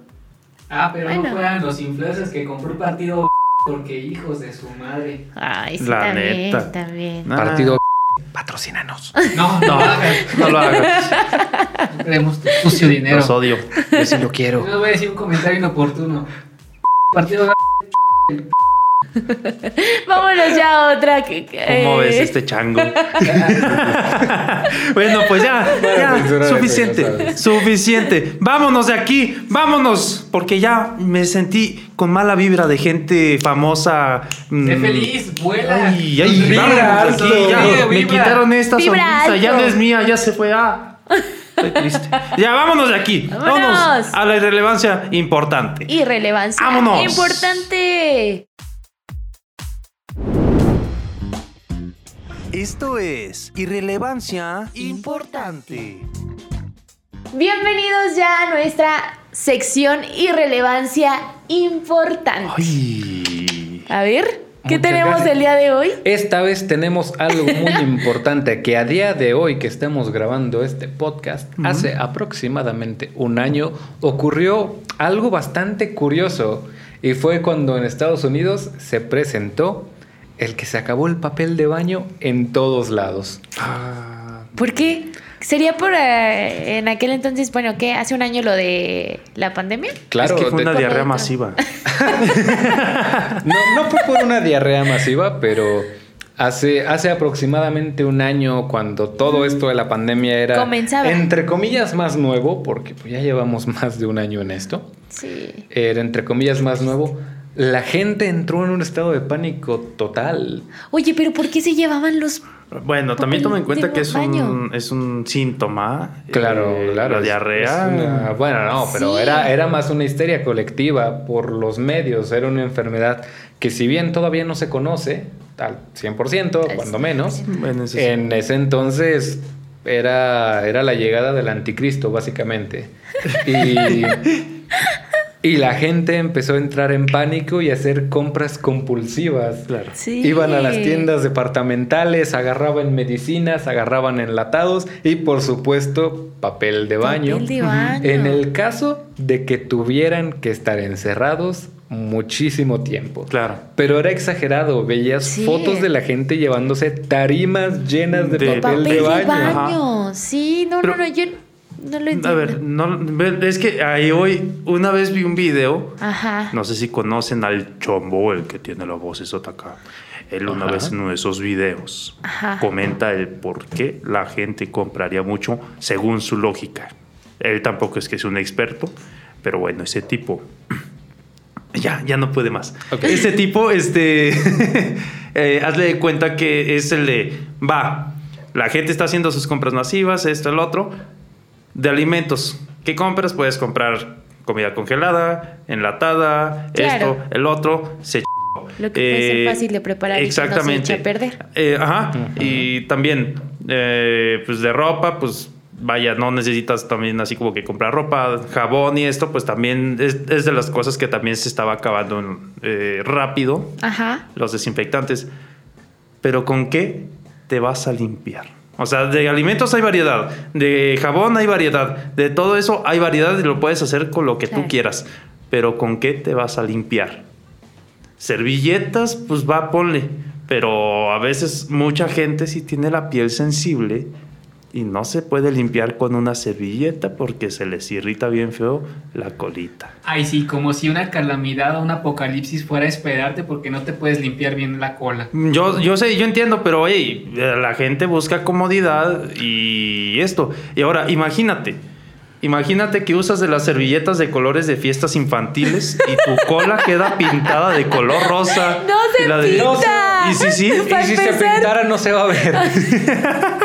Ah, pero Bueno. no fueran los influencers que compró el partido porque hijos de su madre. Ay, sí, La también, neta. también. Ah. Partido patrocínanos. No, No, no, lo hagas. No queremos tu sucio dinero. Los odio. Yo sí lo quiero. No voy a decir un comentario inoportuno. Partido Vámonos ya a otra. que- que- ¿Cómo eh, ves este chango? bueno, pues ya, pues, suficiente, ya sabes. suficiente. Vámonos de aquí, vámonos, porque ya me sentí con mala vibra de gente famosa. mm, Sé feliz, vuela. Ay, ay, Vibra vámonos de aquí, alto. ya. Vibra. Me quitaron esta Vibra sonrisa, ya no es mía, ya se fue. Ah, estoy triste. Ya, vámonos de aquí. Vámonos. Vámonos a la irrelevancia importante. Irrelevancia. Vámonos. Importante. Esto es Irrelevancia Importante. Bienvenidos ya a nuestra sección Irrelevancia Importante. Ay. A ver, ¿qué Muchas tenemos gracias. el día de hoy? Esta vez tenemos algo muy importante que a día de hoy que estamos grabando este podcast, hace aproximadamente un año ocurrió algo bastante curioso Y fue cuando en Estados Unidos se presentó el que se acabó el papel de baño en todos lados. ¿Por qué? ¿Sería por eh, en aquel entonces, bueno, ¿qué? ¿Hace un año lo de la pandemia? Claro, es que fue de- una diarrea masiva. no, no fue por una diarrea masiva, pero hace, hace aproximadamente un año, cuando todo esto de la pandemia era, Comenzaba. entre comillas, más nuevo, porque pues, ya llevamos más de un año en esto, Sí. era entre comillas más nuevo, la gente entró en un estado de pánico total. Oye, pero ¿por qué se llevaban los Bueno, también toma en cuenta que es un, es un síntoma. Claro, eh, claro. La diarrea. una- bueno, no, pero Sí. era, era más una histeria colectiva por los medios. Era una enfermedad que si bien todavía no se conoce al 100%, Al cuando menos, 100%. Bueno, eso sí. en ese entonces era, era la llegada del anticristo, básicamente. Y, y la gente empezó a entrar en pánico y a hacer compras compulsivas. Claro. Sí. Iban a las tiendas departamentales, agarraban medicinas, agarraban enlatados y por supuesto papel de baño. Papel de baño. En el caso de que tuvieran que estar encerrados muchísimo tiempo. Claro. Pero era exagerado, veías Sí. fotos de la gente llevándose tarimas llenas de, De papel, papel de baño. Ajá. Sí, no, Pero- no, no, yo no lo entiendo. A ver, no, es que ahí hoy, una vez vi un video. Ajá. No sé si conocen al Chombo, el que tiene la voz esota acá. Él una Ajá. vez en uno de esos videos Ajá. comenta el por qué la gente compraría mucho según su lógica. Él tampoco es que sea un experto, pero bueno, ese tipo ya, ya no puede más. Ok. Ese tipo, este, eh, hazle de cuenta que es el de, va, la gente está haciendo sus compras masivas, esto, el otro, de alimentos. ¿Qué compras? Puedes comprar comida congelada, enlatada, Claro. esto, el otro, se Lo que puede ser eh, fácil de preparar y que no se exactamente. eche a perder. Eh, ajá. Y también, eh, pues de ropa, pues vaya, no necesitas también así como que comprar ropa, jabón y esto, pues también es, es de las cosas que también se estaba acabando en- eh, rápido, Ajá. los desinfectantes. Pero ¿con qué te vas a limpiar? O sea, de alimentos hay variedad, de jabón hay variedad, de todo eso hay variedad y lo puedes hacer con lo que Claro. tú quieras. Pero ¿con qué te vas a limpiar? Servilletas, pues va, ponle. Pero a veces mucha gente sí tiene la piel sensible y no se puede limpiar con una servilleta porque se les irrita bien feo la colita. Ay, sí, como si una calamidad o un apocalipsis fuera a esperarte porque no te puedes limpiar bien la cola. Yo, yo sé, yo entiendo, pero oye, la gente busca comodidad y esto. Y ahora, imagínate. Imagínate que usas de las servilletas de colores de fiestas infantiles y tu cola queda pintada de color rosa. ¡No se Y la de- pinta! Y sí, sí. Y si se pintara no se va a ver.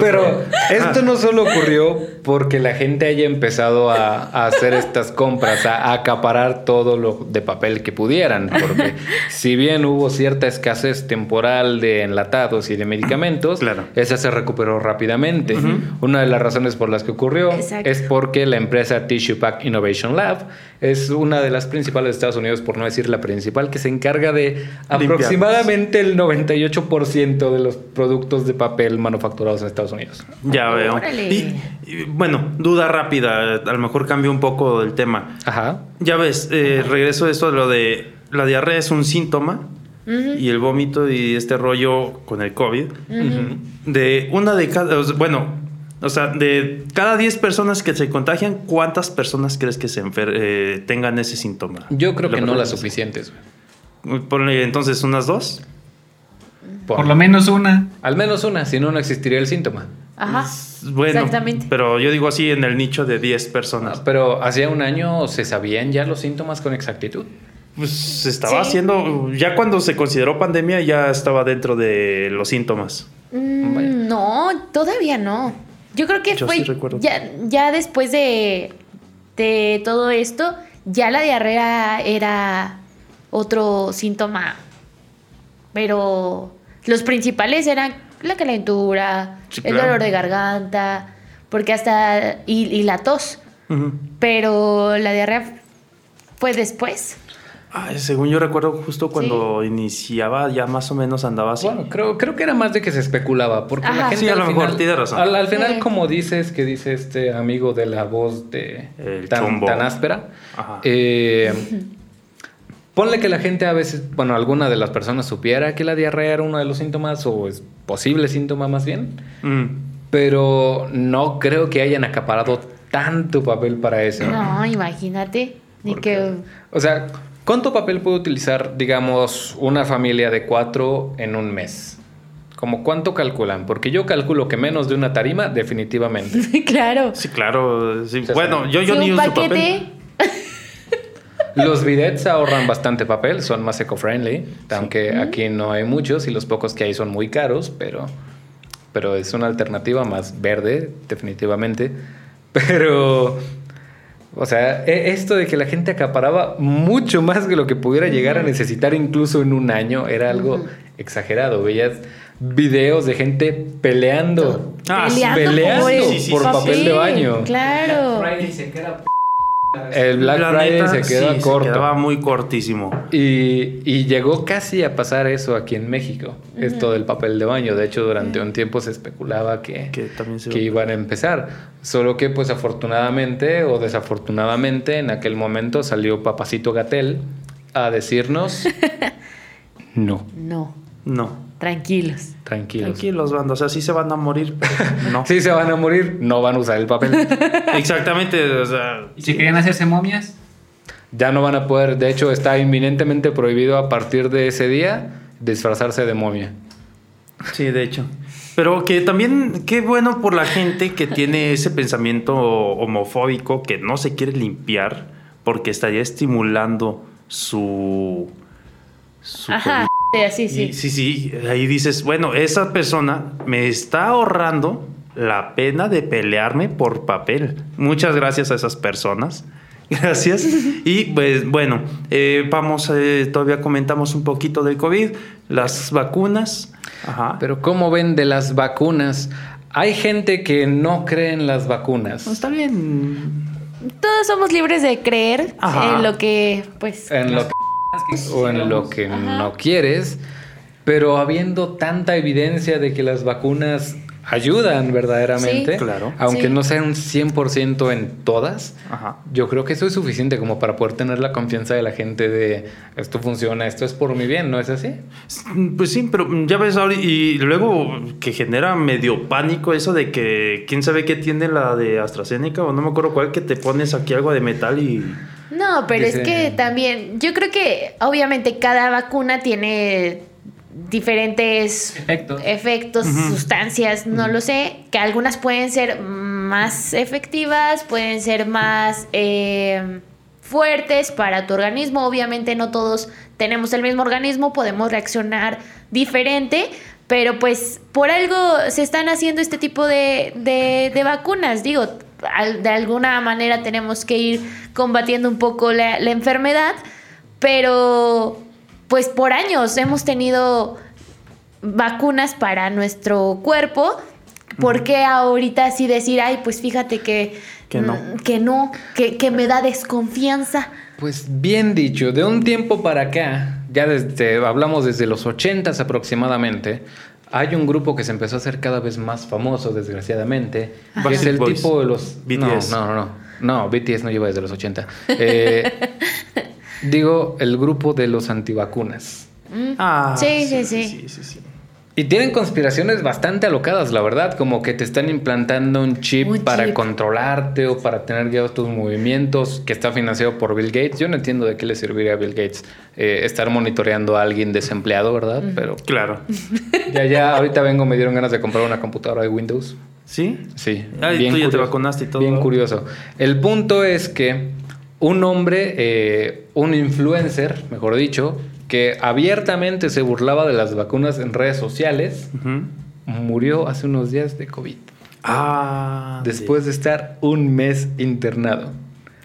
Pero esto no solo ocurrió porque la gente haya empezado a, a hacer estas compras, a, a acaparar todo lo de papel que pudieran, porque si bien hubo cierta escasez temporal de enlatados y de medicamentos, Claro. esa se recuperó rápidamente. Una de las razones por las que ocurrió Exacto. es porque la empresa Tissue Pack Innovation Lab es una de las principales de Estados Unidos, por no decir la principal, que se encarga de aproximadamente el 98% de los productos de papel manufacturados en Estados Unidos. Ya veo. Y, y, bueno, duda rápida. A lo mejor cambio un poco el tema. Ajá. Ya ves, eh, regreso a esto de lo de la diarrea es un síntoma y el vómito y este rollo con el COVID. De una de cada, bueno, o sea, de cada 10 personas que se contagian, ¿cuántas personas crees que se enfer- eh, tengan ese síntoma? Yo creo que no las es- suficientes. Ponle entonces unas dos. Por, Por lo menos una. Al menos una, si no, no existiría el síntoma. Ajá. Bueno, Exactamente. pero yo digo así en el nicho de 10 personas. Ah, Pero hacía un año se sabían ya los síntomas con exactitud. Pues se estaba Sí. haciendo, ya cuando se consideró pandemia, ya estaba dentro de los síntomas. Mm, no, todavía no. Yo creo que Yo fue sí recuerdo. ya, ya después de, de todo esto, ya la diarrea era otro síntoma. Pero los principales eran la calentura, Sí, el claro. dolor de garganta, porque hasta. y, y la tos. Pero la diarrea fue después. Ay, según yo recuerdo, justo cuando iniciaba, ya más o menos andaba así. Bueno, creo, creo que era más de que se especulaba, porque la gente Sí, a al lo mejor, final- tiene razón. Al, al final, Sí. como dices, que dice este amigo de la voz de El tan, tan áspera, Ajá. eh, ponle que la gente a veces, bueno, alguna de las personas supiera que la diarrea era uno de los síntomas, o es posible síntoma más bien, Mm. pero no creo que hayan acaparado tanto papel para eso. No, imagínate. Ni que. O sea, ¿cuánto papel puede utilizar, digamos, una familia de cuatro en un mes? ¿Como cuánto calculan? Porque yo calculo que menos de una tarima, definitivamente. claro. Sí, claro. sí. Bueno, yo, yo Sí, ni un uso paquete. papel. Los bidets ahorran bastante papel, son más eco-friendly, aunque aquí no hay muchos y los pocos que hay son muy caros, pero, pero es una alternativa más verde, definitivamente. Pero, o sea, e- esto de que la gente acaparaba mucho más que lo que pudiera llegar a necesitar incluso en un año era algo exagerado. Veías videos de gente peleando. Ah. Peleando, Peleando por, el sí, sí, por sí, papel de baño. Claro. Friday se queda p- El Black La Friday neta, se queda sí, corto. quedaba muy cortísimo. Y, y llegó casi a pasar eso aquí en México, esto del papel de baño. De hecho, durante un tiempo se especulaba que, Que también se que iban a empezar. Solo que, pues afortunadamente o desafortunadamente, en aquel momento salió Papacito Gatel a decirnos: No, No, No. Tranquilos. tranquilos. Tranquilos, banda. O sea, sí se van a morir, pero no. Sí se van a morir, no van a usar el papel. Exactamente. O sea, ¿Y si querían hacerse momias? Ya no van a poder, de hecho, está inminentemente prohibido a partir de ese día disfrazarse de momia. Sí, de hecho. Pero que también, qué bueno por la gente que tiene ese pensamiento homofóbico que no se quiere limpiar porque estaría estimulando su... su Ajá. Sí. Y- sí, sí. Ahí dices, bueno, esa persona me está ahorrando la pena de pelearme por papel. Muchas gracias a esas personas. Gracias. Y pues bueno, eh, vamos, eh, todavía comentamos un poquito del COVID, las vacunas. Ajá. Pero ¿cómo ven de las vacunas? Hay gente que no cree en las vacunas. No, está bien. Todos somos libres de creer Ajá. en lo que, pues. En lo que, o en lo que no quieres, pero habiendo tanta evidencia de que las vacunas ayudan verdaderamente, Sí, claro. aunque Sí. no sean un 100% en todas, Ajá. yo creo que eso es suficiente como para poder tener la confianza de la gente de esto funciona, esto es por mi bien, ¿no es así? Pues sí, pero ya ves ahora, y luego que genera medio pánico eso de que quién sabe qué tiene la de AstraZeneca o no me acuerdo cuál, que te pones aquí algo de metal y... No, pero es que también, yo creo que obviamente cada vacuna tiene diferentes Efectos. efectos, sustancias, no lo sé, que algunas pueden ser más efectivas, pueden ser más eh, fuertes para tu organismo. Obviamente no todos tenemos el mismo organismo, podemos reaccionar diferente, pero pues por algo se están haciendo este tipo de, de- de vacunas. Digo, de alguna manera tenemos que ir combatiendo un poco la, la enfermedad, pero pues por años hemos tenido vacunas para nuestro cuerpo. ¿Por qué ahorita así decir, ay, pues fíjate que, Que no. mm, que no, que, que me da desconfianza? Pues bien dicho, de un tiempo para acá, ya desde, hablamos desde los 80 aproximadamente, hay un grupo que se empezó a hacer cada vez más famoso, desgraciadamente, que es el Boys. tipo de los... BTS. No, no, no, no, no, BTS no lleva desde los 80. Eh, digo, el grupo de los antivacunas. Ah, Sí, sí, sí. sí, sí, sí. Y tienen conspiraciones bastante alocadas, la verdad, como que te están implantando un chip Un para chip. controlarte o para tener guiados tus movimientos, que está financiado por Bill Gates. Yo no entiendo de qué le serviría a Bill Gates eh, estar monitoreando a alguien desempleado, ¿verdad? Pero Claro. ya, ya, ahorita vengo, me dieron ganas de comprar una computadora de Windows. ¿Sí? Sí. Ah, y tú ya te vacunaste y todo. Bien curioso. El punto es que un hombre, eh, un influencer, mejor dicho, que abiertamente se burlaba de las vacunas en redes sociales, murió hace unos días de COVID. Ah. Después de estar un mes internado.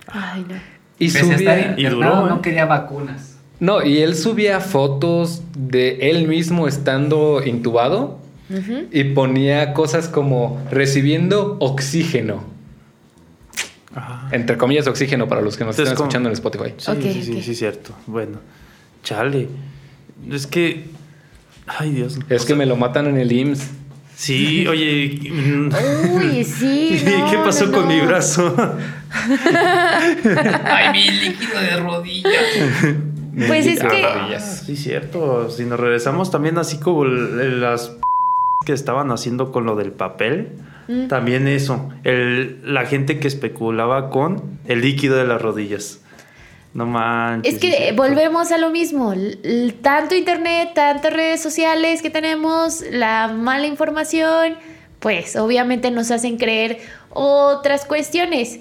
Ay, no. Y estar subía... Y duró, ¿eh? no quería vacunas. No, y él subía fotos de él mismo estando intubado y ponía cosas como recibiendo oxígeno. Ah. Entre comillas, oxígeno para los que nos Entonces, están ¿cómo? escuchando en Spotify. Sí, sí, sí, sí, cierto. Bueno, chale. Es que. Ay, Dios. Es que me lo matan en el IMSS. Sí, oye. mm, Uy, sí. no, ¿Qué pasó no, con mi brazo? Ay, mi líquido de rodilla. Pues es que- maravillas. Sí, cierto. Si nos regresamos también así como las que estaban haciendo con lo del papel, Mm. también eso. El, la gente que especulaba con el líquido de las rodillas. No manches. Es que volvemos a lo mismo. Tanto internet, tantas redes sociales que tenemos, la mala información, pues obviamente nos hacen creer otras cuestiones.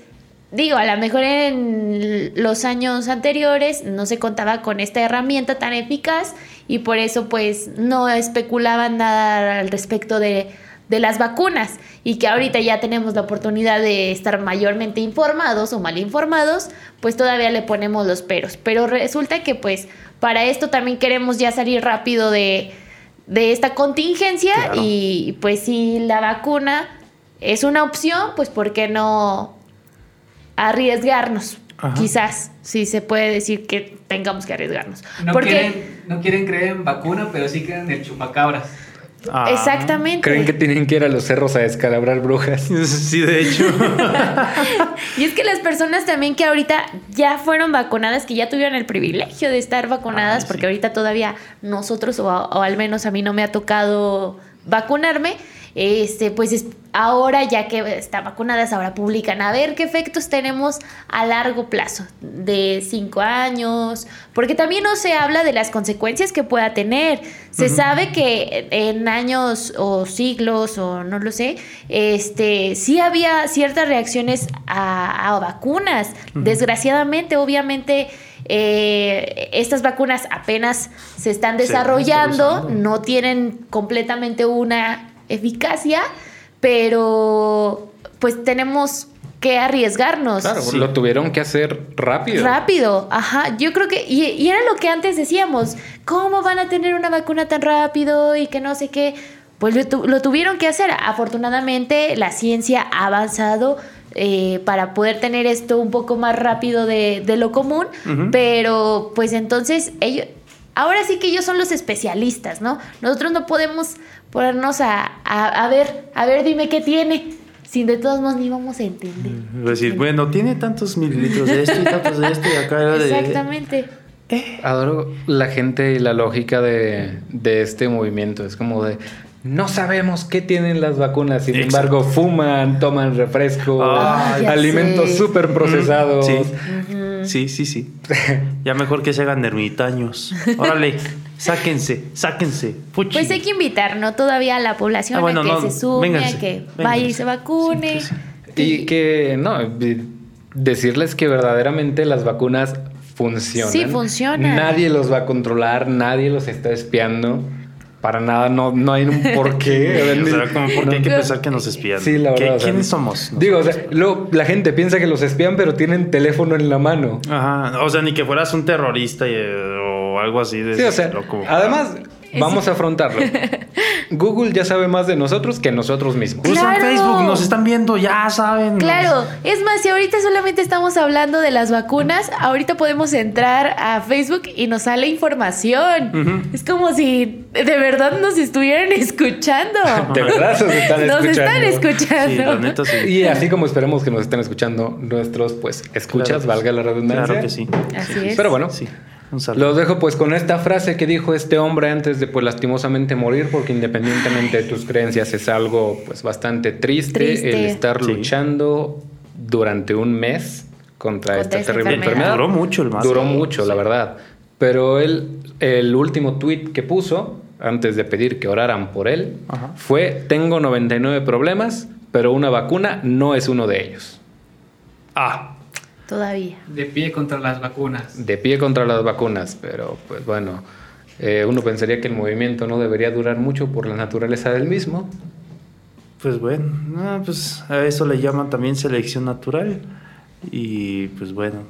Digo, a lo mejor en los años anteriores no se contaba con esta herramienta tan eficaz y por eso pues no especulaban nada al respecto de, de las vacunas y que ahorita ya tenemos la oportunidad de estar mayormente informados o mal informados, pues todavía le ponemos los peros. Pero resulta que pues para esto también queremos ya salir rápido de, de esta contingencia Claro. y pues si la vacuna es una opción, pues ¿por qué no arriesgarnos? Ajá. Quizás, sí se puede decir que tengamos que arriesgarnos. No, Porque quieren, no quieren creer en vacuna, pero sí creen en el chupacabras. Ah, exactamente. Creen que tienen que ir a los cerros a descalabrar brujas. Sí, de hecho. Y es que las personas también que ahorita ya fueron vacunadas, que ya tuvieron el privilegio de estar vacunadas, Ay, porque sí. ahorita todavía nosotros, o, o al menos a mí no me ha tocado vacunarme, este, pues es- ahora ya que están vacunadas, ahora publican a ver qué efectos tenemos a largo plazo, de cinco años, porque también no se habla de las consecuencias que pueda tener. Se sabe que en años o siglos o no lo sé, este, sí había ciertas reacciones a, a vacunas. Desgraciadamente, obviamente, eh, estas vacunas apenas se están desarrollando. no tienen completamente una eficacia, pero pues tenemos que arriesgarnos. Claro, Sí. lo tuvieron que hacer rápido. Rápido, ajá. Yo creo que, y, y era lo que antes decíamos, ¿cómo van a tener una vacuna tan rápido y que no sé qué? Pues lo, tu- lo tuvieron que hacer. Afortunadamente la ciencia ha avanzado eh, para poder tener esto un poco más rápido de, de lo común, pero pues entonces ellos, ahora sí que ellos son los especialistas, ¿no? Nosotros no podemos ponernos a, a, a ver, a ver, dime qué tiene, sin de todos modos ni vamos a entender. decir, bueno, tiene tantos mililitros de esto y tantos de esto y acá era de. Exactamente. Adoro la gente y la lógica de, de este movimiento. Es como de, no sabemos qué tienen las vacunas, sin Exacto. embargo fuman, toman refresco, Ah, alimentos súper procesados. Sí. Sí, sí, sí. Ya mejor que se hagan ermitaños. Órale, sáquense, sáquense. Fuchi. Pues hay que invitar, ¿no? Todavía a la población Ah, bueno, a que no, se sume, vénganse, a que vénganse. vaya y se vacune. Sí, sí, Y que, no, de- decirles que verdaderamente las vacunas funcionan. Sí, funcionan. Nadie los va a controlar, nadie los está espiando. Para nada, no, no hay un porqué. O sea, como porque hay que pensar que nos espían. Sí, la ¿Qué- verdad. o sea, ¿Quiénes somos? Digo, o sea, luego la gente piensa que los espían, pero tienen teléfono en la mano. Ajá, o sea, ni que fueras un terrorista y, eh, o algo así de Sí, o sea, loco. además, vamos a afrontarlo. Google ya sabe más de nosotros que nosotros mismos. Usan ¡Claro! Facebook, nos están viendo, ya saben. Claro, es más, si ahorita solamente estamos hablando de las vacunas, ahorita podemos entrar a Facebook y nos sale información. Es como si de verdad nos estuvieran escuchando. De verdad nos están Nos están escuchando. escuchando. Sí, neta sí. Y así como esperemos que nos estén escuchando nuestros, pues, escuchas, Claro valga la redundancia. Claro que sí. Así es. Pero bueno, Sí, un saludo. los dejo pues con esta frase que dijo este hombre antes de pues lastimosamente morir, porque independientemente de tus creencias es algo pues bastante triste, Triste. el estar Sí. luchando durante un mes contra, Contra esta esta terrible enfermedad. enfermedad. Duró mucho el más. Duró Sí, mucho, la verdad. Pero él, el último tweet que puso, antes de pedir que oraran por él, Ajá. fue, tengo 99 problemas, pero una vacuna no es uno de ellos. Ah, Todavía. De pie contra las vacunas. De pie contra las vacunas, pero pues bueno, eh, uno pensaría que el movimiento no debería durar mucho por la naturaleza del mismo. pues bueno, no, pues a eso le llaman también selección natural. Y pues bueno,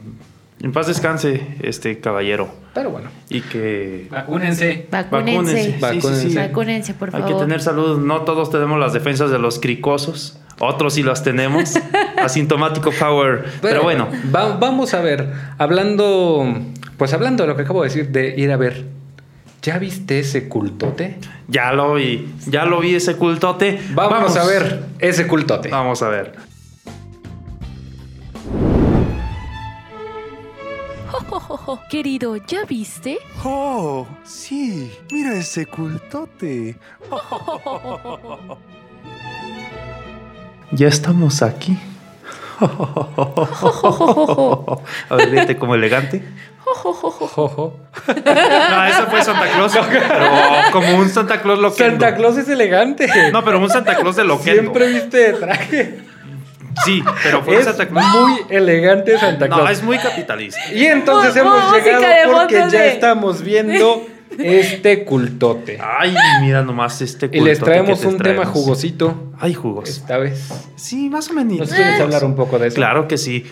en paz descanse este caballero. Pero bueno, Y que Vacúnense. Vacúnense. Vacúnense. Vacúnense, por Hay favor. que tener salud. No todos tenemos las defensas de los cricosos. Otros sí las tenemos. Asintomático Power. Pero, bueno, va- vamos a ver. Hablando, pues hablando de lo que acabo de decir, de ir a ver. ¿Ya viste ese cultote? ya lo vi. Ya lo vi ese cultote. Vamos, a ver ese cultote. Vamos a ver. Querido, ¿ya viste? Oh, sí, mira ese cultote. Ya estamos aquí. A ver, vete como elegante. No, eso fue Santa Claus. Pero como un Santa Claus loquendo. Santa Claus es elegante. No, pero un Santa Claus de loquendo. Siempre viste de traje. Sí, pero fue Es Santa Claus. muy elegante Santa Claus. No, es muy capitalista. Y entonces hemos llegado porque ya estamos viendo este cultote. Ay, mira nomás este Y les cultote traemos un tema jugosito Ay, jugos. esta vez. Sí, más o menos. ¿Nos quieres hablar un poco de eso? Claro que sí.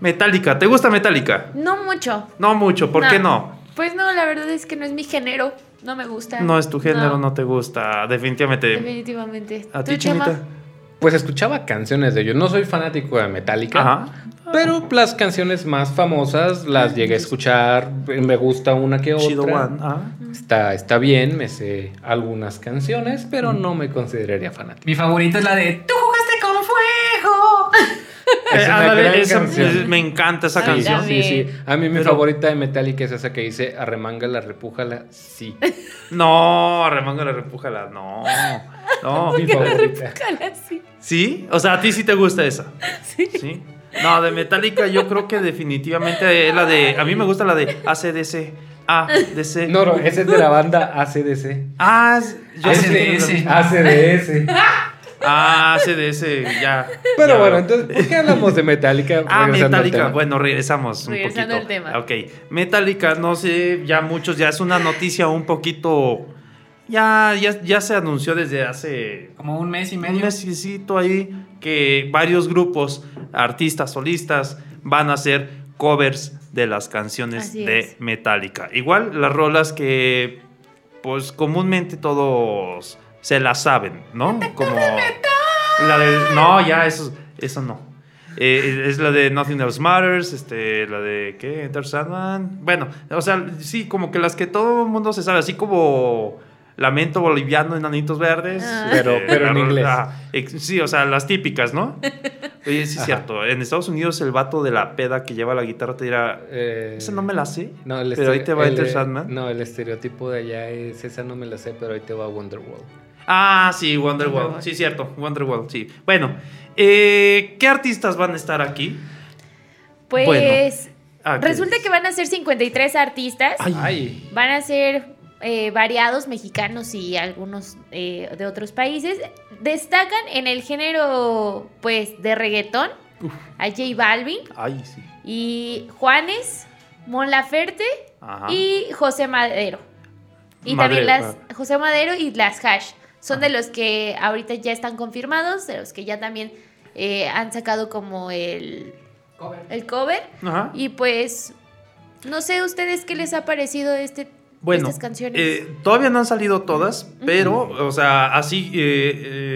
Metallica, ¿te gusta Metallica? No mucho. No mucho, ¿por qué no? Pues no, la verdad es que no es mi género. No me gusta. No es tu género, no, te gusta. Definitivamente. Definitivamente. ¿A ¿Tú, ti, Chema? Pues escuchaba canciones de ellos. No soy fanático de Metallica. Ajá. Pero las canciones más famosas las llegué a escuchar. Me gusta una que Chido otra. One. Ah. Está, está bien, me sé algunas canciones, pero no me consideraría fanático. Mi favorita es la de Tú jugaste con fuego. Es Eh, una gran esa- canción. me encanta esa canción. Sí, sí. A mí mi Pero- favorita de Metallica es esa que dice arremángala, repújala, sí. No, remángala, repújala. No. No. Mi favorita. Ojalá sí. ¿Sí? O sea, a ti sí te gusta esa. Sí. No, de Metallica yo creo que definitivamente es la de... A mí me gusta la de ACDC. ADC. No, no, esa es de la banda ACDC. Ah, yo ACDS. ACDS. Ah, ACDS, ya. Pero ya bueno, entonces, ¿por qué hablamos de Metallica? Ah, Metallica. Bueno, regresamos un Regresando poquito. al tema. Ok. Metallica, no sé, ya muchos, ya es una noticia un poquito. Ya, ya, ya se anunció desde hace Como un mes y un medio. mesecito ahí que varios grupos, artistas, solistas, van a hacer covers de las canciones Así de es. Metallica. Igual las rolas que, pues comúnmente todos se las saben, ¿no? Como la del, no, ya eso, eso no. Eh, es la de Nothing Else Matters, este, la de ¿qué? Enter Sandman. Bueno, o sea, sí, como que las que todo el mundo se sabe, así como Lamento Boliviano, Enanitos Verdes. Ah. Pero- eh, pero en la- inglés. ex- sí, o sea, las típicas, ¿no? Oye, sí es Ajá. cierto. En Estados Unidos el vato de la peda que lleva la guitarra te dirá, Eh, esa no me la sé. No, el pero ahí te va el, Enter Sandman. No, el estereotipo de allá es esa no me la sé, pero ahí te va Wonderwall. Ah, sí, Wonderwall. Sí, cierto, Wonderwall, sí. Bueno, eh, ¿qué artistas van a estar aquí? Pues Bueno. Ah, ¿qué resulta es? que van a ser 53 artistas. Ay, Ay, Van a ser eh, variados mexicanos y algunos eh, de otros países. Destacan en el género, pues, de reggaetón a J Balvin ay, sí. y Juanes, Mon Laferte Ajá. y José Madero. Y también las. José Madero y las Hash. Son de los que ahorita ya están confirmados, de los que ya también eh, han sacado como el, el cover. Ajá. Y pues, no sé ustedes qué les ha parecido este, Bueno, estas canciones. eh, todavía no han salido todas, pero, o sea, así, eh,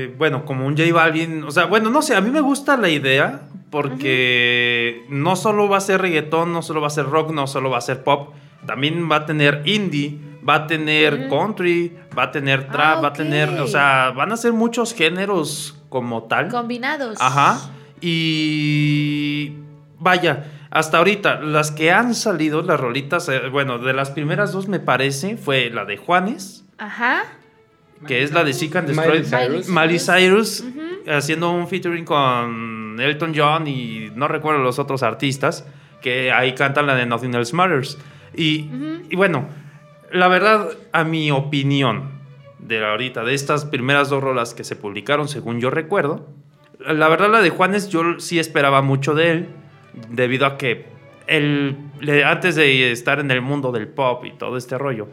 eh, bueno, como un J Balvin, o sea, bueno, no sé, a mí me gusta la idea porque no solo va a ser reggaetón, no solo va a ser rock, no solo va a ser pop, también va a tener indie, va a tener country, va a tener trap, Ah, va a tener, o sea, van a ser muchos géneros como tal. Combinados. Ajá. Y vaya, hasta ahorita, las que han salido, las rolitas, eh, bueno, de las primeras dos me parece, fue la de Juanes, Ajá. que es la de Seek and Destroy. Miley Cyrus. Miley Cyrus, haciendo un featuring con Elton John y no recuerdo los otros artistas, que ahí cantan la de Nothing Else Matters. Y, y bueno, la verdad, a mi opinión, de ahorita, de estas primeras dos rolas que se publicaron, según yo recuerdo, la verdad la de Juanes yo sí esperaba mucho de él, debido a que él, antes de estar en el mundo del pop y todo este rollo,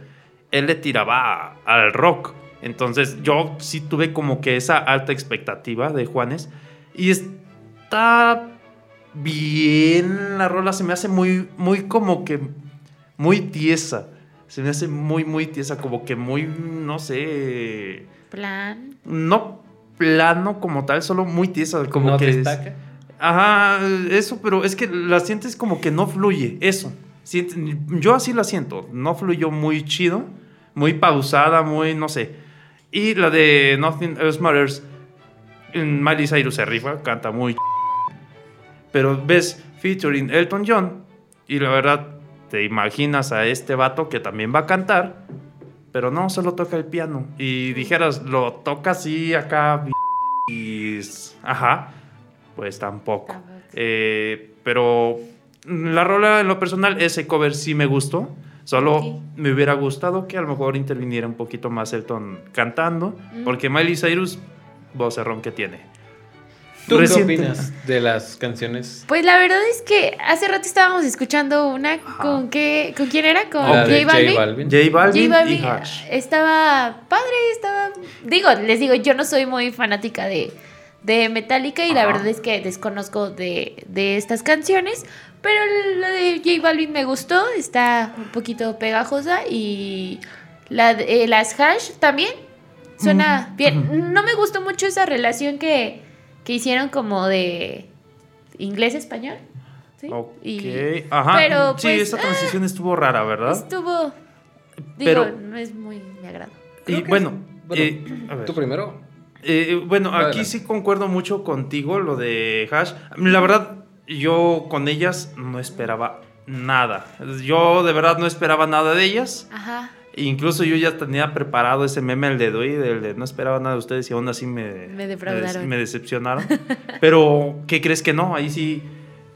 él le tiraba al rock. Entonces yo sí tuve como que esa alta expectativa de Juanes. Y está bien la rola, se me hace muy, muy como que, muy tiesa. Se me hace muy, muy tiesa, como que muy, no sé, Plan. no plano como tal, solo muy tiesa. Como ¿no que es- destaca? Ajá, eso, pero es que la sientes como que no fluye, eso. Yo así la siento, no fluyó muy chido, muy pausada, muy, no sé. Y la de Nothing Else Matters, Miley Cyrus se rifa, canta muy Pero ves featuring Elton John y la verdad te imaginas a este vato que también va a cantar, pero no, solo toca el piano. Y dijeras, lo toca así acá y... Ajá, pues tampoco. Eh, pero la rola en lo personal, ese cover sí me gustó. Solo me hubiera gustado que a lo mejor interviniera un poquito más Elton cantando, Mm. porque Miley Cyrus, vocerrón que tiene. ¿Tú Reciente- qué opinas de las canciones? Pues la verdad es que hace rato estábamos escuchando una con qué, con quién era, con J Balvin. J Balvin. J Balvin, J Balvin y Hash. estaba padre, estaba... Digo, les digo, yo no soy muy fanática de, de Metallica y la verdad es que desconozco de, de estas canciones, pero la de J Balvin me gustó, está un poquito pegajosa y la de- eh, las Hash también suena bien. No me gustó mucho esa relación que, que hicieron como de inglés-español. ¿sí? Ok, Y ajá. pero, sí, pues, esa transición estuvo rara, ¿verdad? estuvo... Digo, Pero- no es muy mi agrado. y bueno, Bueno, eh, a ver. ¿Tú primero? Eh, bueno, aquí sí concuerdo mucho contigo, lo de Hash. La verdad, yo con ellas no esperaba nada. Yo de verdad no esperaba nada de ellas. Ajá. Incluso yo ya tenía preparado ese meme, el de Doi, del de no esperaba nada de ustedes y aún así me, Me defraudaron. me decepcionaron. Pero, ¿qué crees que no? Ahí sí,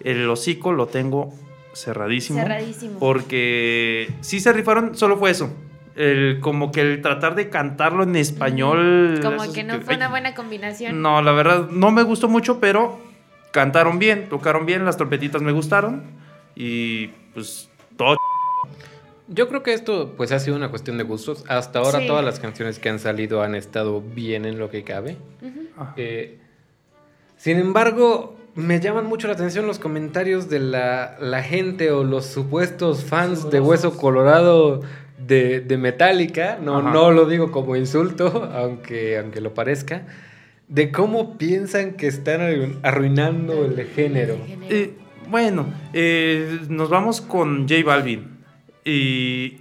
el hocico lo tengo cerradísimo. Cerradísimo. Porque sí se rifaron, solo fue eso. El, como que el tratar de cantarlo en español. Como que no fue ay, una buena combinación. No, la verdad, no me gustó mucho, pero cantaron bien, tocaron bien, las trompetitas me gustaron. Y pues todo. Yo creo que esto pues ha sido una cuestión de gustos. Hasta ahora Sí. todas las canciones que han salido han estado bien en lo que cabe. Ujú. Eh, sin embargo, me llaman mucho la atención los comentarios de la, la gente o los supuestos fans de Hueso Colorado de, de Metallica. No, Ajá. no lo digo como insulto, aunque, aunque lo parezca. De cómo piensan que están arru- arruinando el género. Eh, bueno, eh, nos vamos con J Balvin. Y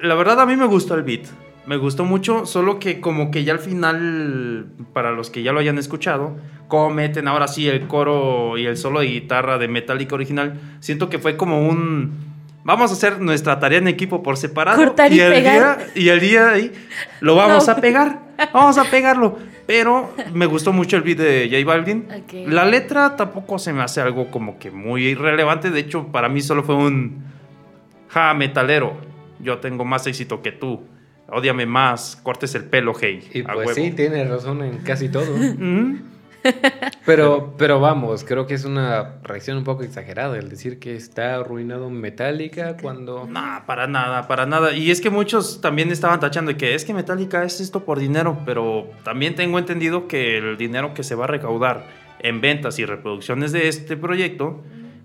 la verdad a mí me gustó el beat. Me gustó mucho, solo que como que ya al final, para los que ya lo hayan escuchado, como meten ahora sí el coro y el solo de guitarra de Metallica original, siento que fue como un... Vamos a hacer nuestra tarea en equipo por separado. Cortar y el pegar. Día, y el día de ahí lo vamos No. a pegar. Vamos a pegarlo. Pero me gustó mucho el beat de J Balvin. La letra tampoco se me hace algo como que muy irrelevante. De hecho, para mí solo fue un... Ja, metalero. Yo tengo más éxito que tú. Ódiame más. Cortes el pelo, hey. Y a pues huevo. sí, tiene razón en casi todo. Mm, Pero, pero vamos, creo que es una reacción un poco exagerada el decir que está arruinado Metallica cuando... Nah, para nada, para nada. Y es que muchos también estaban tachando de que es que Metallica es esto por dinero, pero también tengo entendido que el dinero que se va a recaudar en ventas y reproducciones de este proyecto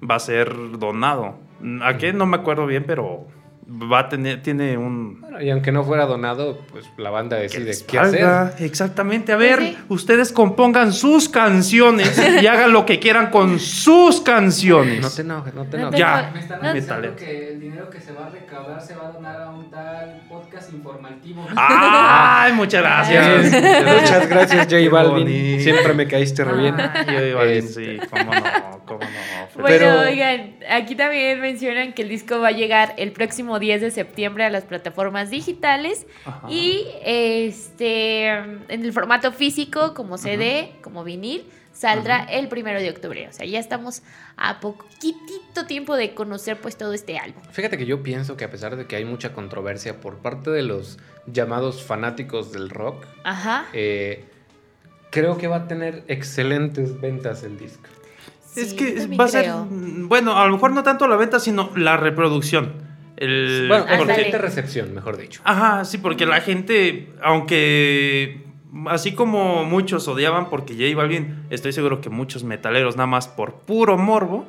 va a ser donado. ¿A qué? No me acuerdo bien, pero va a tener, tiene un... Bueno, y aunque no fuera donado, pues la banda decide qué hacer. Exactamente. A ver, sí. ustedes compongan sus canciones y hagan lo que quieran con sus canciones. No te enojes, no te No enojes. Ya. Me están No, anunciando que el dinero que se va a recaudar se va a donar a un tal podcast informativo. Ay, muchas gracias. Muchas gracias, J Balvin. bonito. Siempre me caíste re bien. Ay, J Balvin, Este. sí, cómo no, cómo no. Bueno, Pero- oigan, aquí también mencionan que el disco va a llegar el próximo 10 de septiembre a las plataformas digitales Ajá. y este en el formato físico como CD, como vinil, saldrá el primero de octubre. O sea, ya estamos a poquitito tiempo de conocer pues todo este álbum. Fíjate que yo pienso que a pesar de que hay mucha controversia por parte de los llamados fanáticos del rock, Ajá. eh, creo que va a tener excelentes ventas el disco. Es Sí, que va a ser, creo. bueno, a lo mejor no tanto la venta, sino la reproducción. El, Bueno, excelente recepción, mejor dicho. Ajá, sí, porque la gente, aunque así como muchos odiaban porque J Balvin, estoy seguro que muchos metaleros nada más por puro morbo,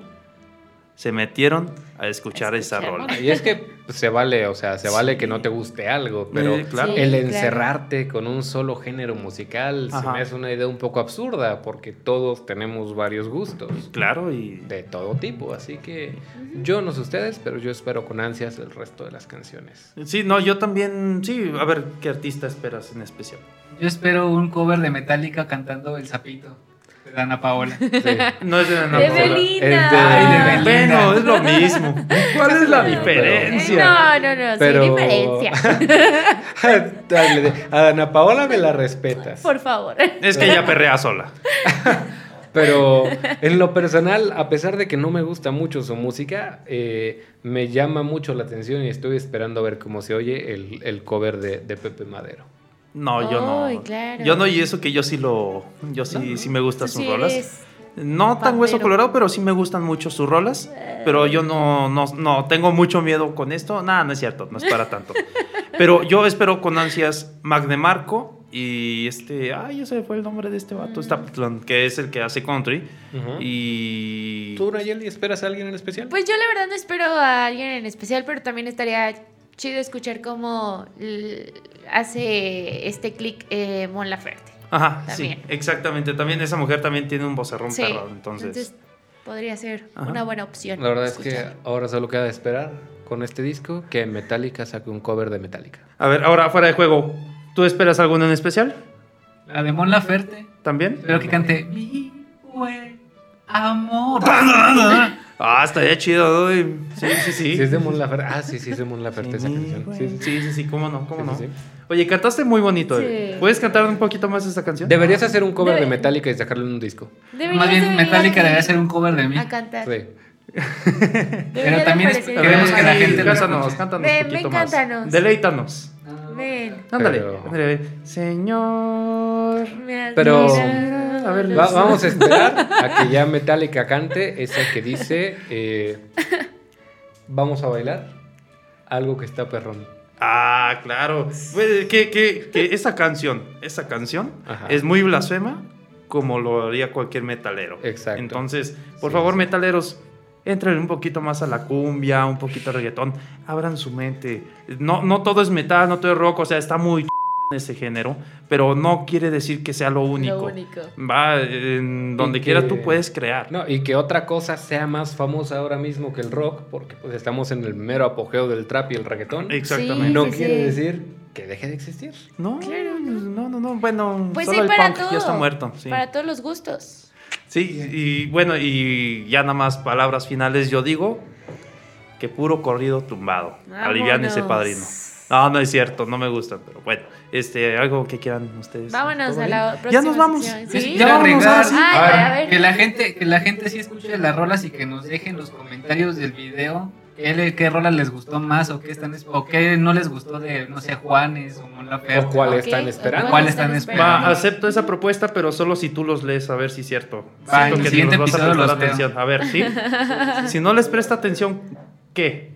se metieron a escuchar esa rola. Y es que pues, se vale, o sea, se vale que no te guste algo, pero claro. El encerrarte con un solo género musical se Ajá. me hace una idea un poco absurda, porque todos tenemos varios gustos. Claro, y De todo tipo, así que yo no sé ustedes, pero yo espero con ansias el resto de las canciones. sí, no, yo también, sí, a ver, ¿qué artista esperas en especial? Yo espero un cover de Metallica cantando El Sapito de Dana Paola. Sí. No es de Ana De Paola. Belinda. Es de- Ay, de Belinda. Bueno, es lo mismo. ¿Cuál es la diferencia? No, no, no, Pero- sin diferencia. Dale, de- a Ana Paola me la respetas. Por favor. Es que ella perrea sola. Pero en lo personal, a pesar de que no me gusta mucho su música, eh, me llama mucho la atención y estoy esperando a ver cómo se oye el, el cover de, de Pepe Madero. No, yo Ay, no. claro. Yo no, y eso que yo sí lo. Yo sí, sí me gustan sus sí rolas. No tan hueso colorado, pero sí me gustan mucho sus rolas. Pero yo no, no, no tengo mucho miedo con esto. Nada, no es cierto, no es para tanto. Pero yo espero con ansias Magne Marco y este. Ay, ya se me fue el nombre de este vato, Stapleton, que es el que hace country. Y. ¿Tú, Nayeli, esperas a alguien en especial? Pues yo la verdad no espero a alguien en especial, pero también estaría chido escuchar cómo hace este click eh, Mon Laferte. Ajá, También. sí, exactamente. También esa mujer también tiene un vocerrón Sí, perro, entonces. podría ser Ajá. una buena opción. La verdad es que ahora solo queda esperar con este disco que Metallica saque un cover de Metallica. A ver, ahora fuera de juego. ¿Tú esperas alguno en especial? La de Mon Laferte. ¿También? Espero que cante Mi buen amor. Ah, estaría chido, ¿no? Y- Sí, sí, sí. Sí, es de Mon Laferte. Ah, sí, sí, es de Mon Laferte esa canción. Sí, sí, sí. Sí, sí, sí, cómo no, cómo Sí, no. sí, sí. Oye, cantaste muy bonito. Sí. eh. ¿Puedes cantar un poquito más esta canción? Deberías hacer un cover de Metallica y sacarlo en un disco. Deberías Más bien, Metallica aquí debe hacer un cover de mí. A cantar. Sí. Debería Pero también es- queremos que la Sí, gente Cántanos, cántanos Ven, un poquito ven, más. cántanos. Deleítanos. Ven. Ándale, Pero- ándale. Señor. me Pero-. A ver, Va- vamos a esperar a que ya Metallica cante esa que dice eh, Vamos a bailar algo que está perrón. Ah, claro. Pues, que, que, que esa canción, esa canción Ajá. es muy blasfema como lo haría cualquier metalero. Exacto. Entonces, por Sí, favor, sí. metaleros, entren un poquito más a la cumbia, un poquito de reggaetón, abran su mente. No, no todo es metal, no todo es rock, o sea, está muy ese género, pero no quiere decir que sea lo único. Lo único. Va, en donde quiera tú puedes crear. No, y que otra cosa sea más famosa ahora mismo que el rock, porque pues estamos en el mero apogeo del trap y el reggaetón. Exactamente. No Sí, quiere sí. decir que deje de existir. No, Claro, no. no, no, no, bueno, Pues solo sí, el para punk todo. ya está muerto. Sí. Para todos los gustos. Sí, y bueno, y ya nada más palabras finales, yo digo que puro corrido tumbado. Alivian ese padrino. No, no es cierto, no me gusta, pero bueno, este, algo que quieran ustedes. Vámonos ¿Todo a la Ya próxima nos vamos. ¿Sí? Ya. Ay, a ver, a ver. que la gente que la gente sí escuche las rolas y que nos dejen los comentarios del video qué, qué rola les gustó más o qué están es- o qué no les gustó de no sé Juanes o Mon Laferte. O cuál Ok, están esperando. ¿Cuál están Va, esperando? acepto esa propuesta, pero solo si tú los lees, a ver si es cierto. Va, Siento en el que siguiente nos vas a episodio prestar los atención. A ver, ¿sí? si no les presta atención, ¿qué?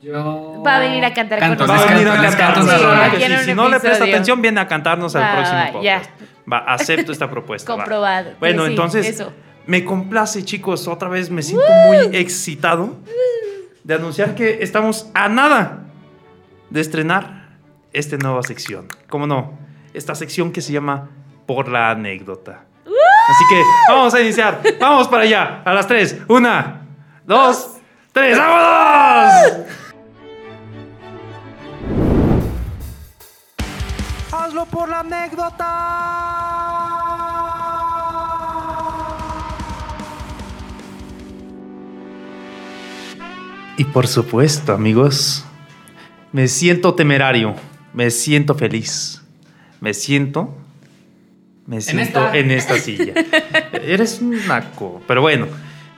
Yo Va a venir a cantar con nosotros. Va a venir a cantarnos. Sí, sí. Si no le presta atención, viene a cantarnos al Va, próximo va, ya. podcast. Va, acepto esta propuesta. va. Comprobado. Bueno, Sí, entonces, Eso. me complace, chicos. Otra vez me siento muy excitado de anunciar que estamos a nada de estrenar esta nueva sección. ¿Cómo no? Esta sección que se llama Por la anécdota. Así que vamos a iniciar. Vamos para allá. A las tres. Una, dos, tres. ¡Vámonos! Por la anécdota. Y por supuesto, amigos, me siento temerario, me siento feliz, me siento, me siento esta. en esta silla. Eres un naco, pero bueno.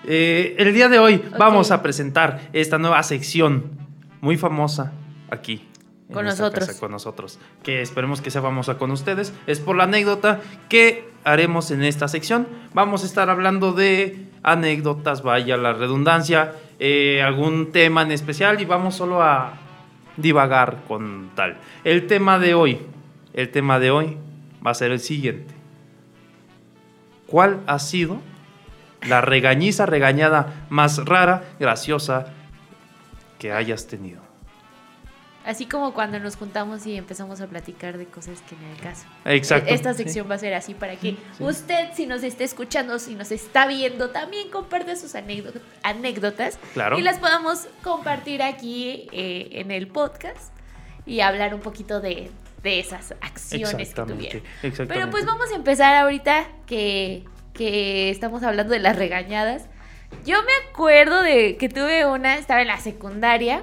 eh, el día de hoy vamos a presentar esta nueva sección muy famosa aquí. Con nosotros. casa, con nosotros. Que esperemos que sea famosa con ustedes. Es por la anécdota que haremos en esta sección. Vamos a estar hablando de anécdotas, vaya la redundancia, eh, algún tema en especial y vamos solo a divagar con tal. El tema de hoy, el tema de hoy va a ser el siguiente. ¿Cuál ha sido la regañiza regañada más rara, graciosa que hayas tenido. Así como cuando nos juntamos y empezamos a platicar de cosas que en el caso. Exacto. Esta sección va a ser así para que usted, si nos está escuchando, si nos está viendo, también comparte sus anécdo- anécdotas Claro. y las podamos compartir aquí eh, en el podcast y hablar un poquito de, de esas acciones que tuvieron. Pero pues vamos a empezar ahorita que, que estamos hablando de las regañadas. Yo me acuerdo de que tuve una, estaba en la secundaria,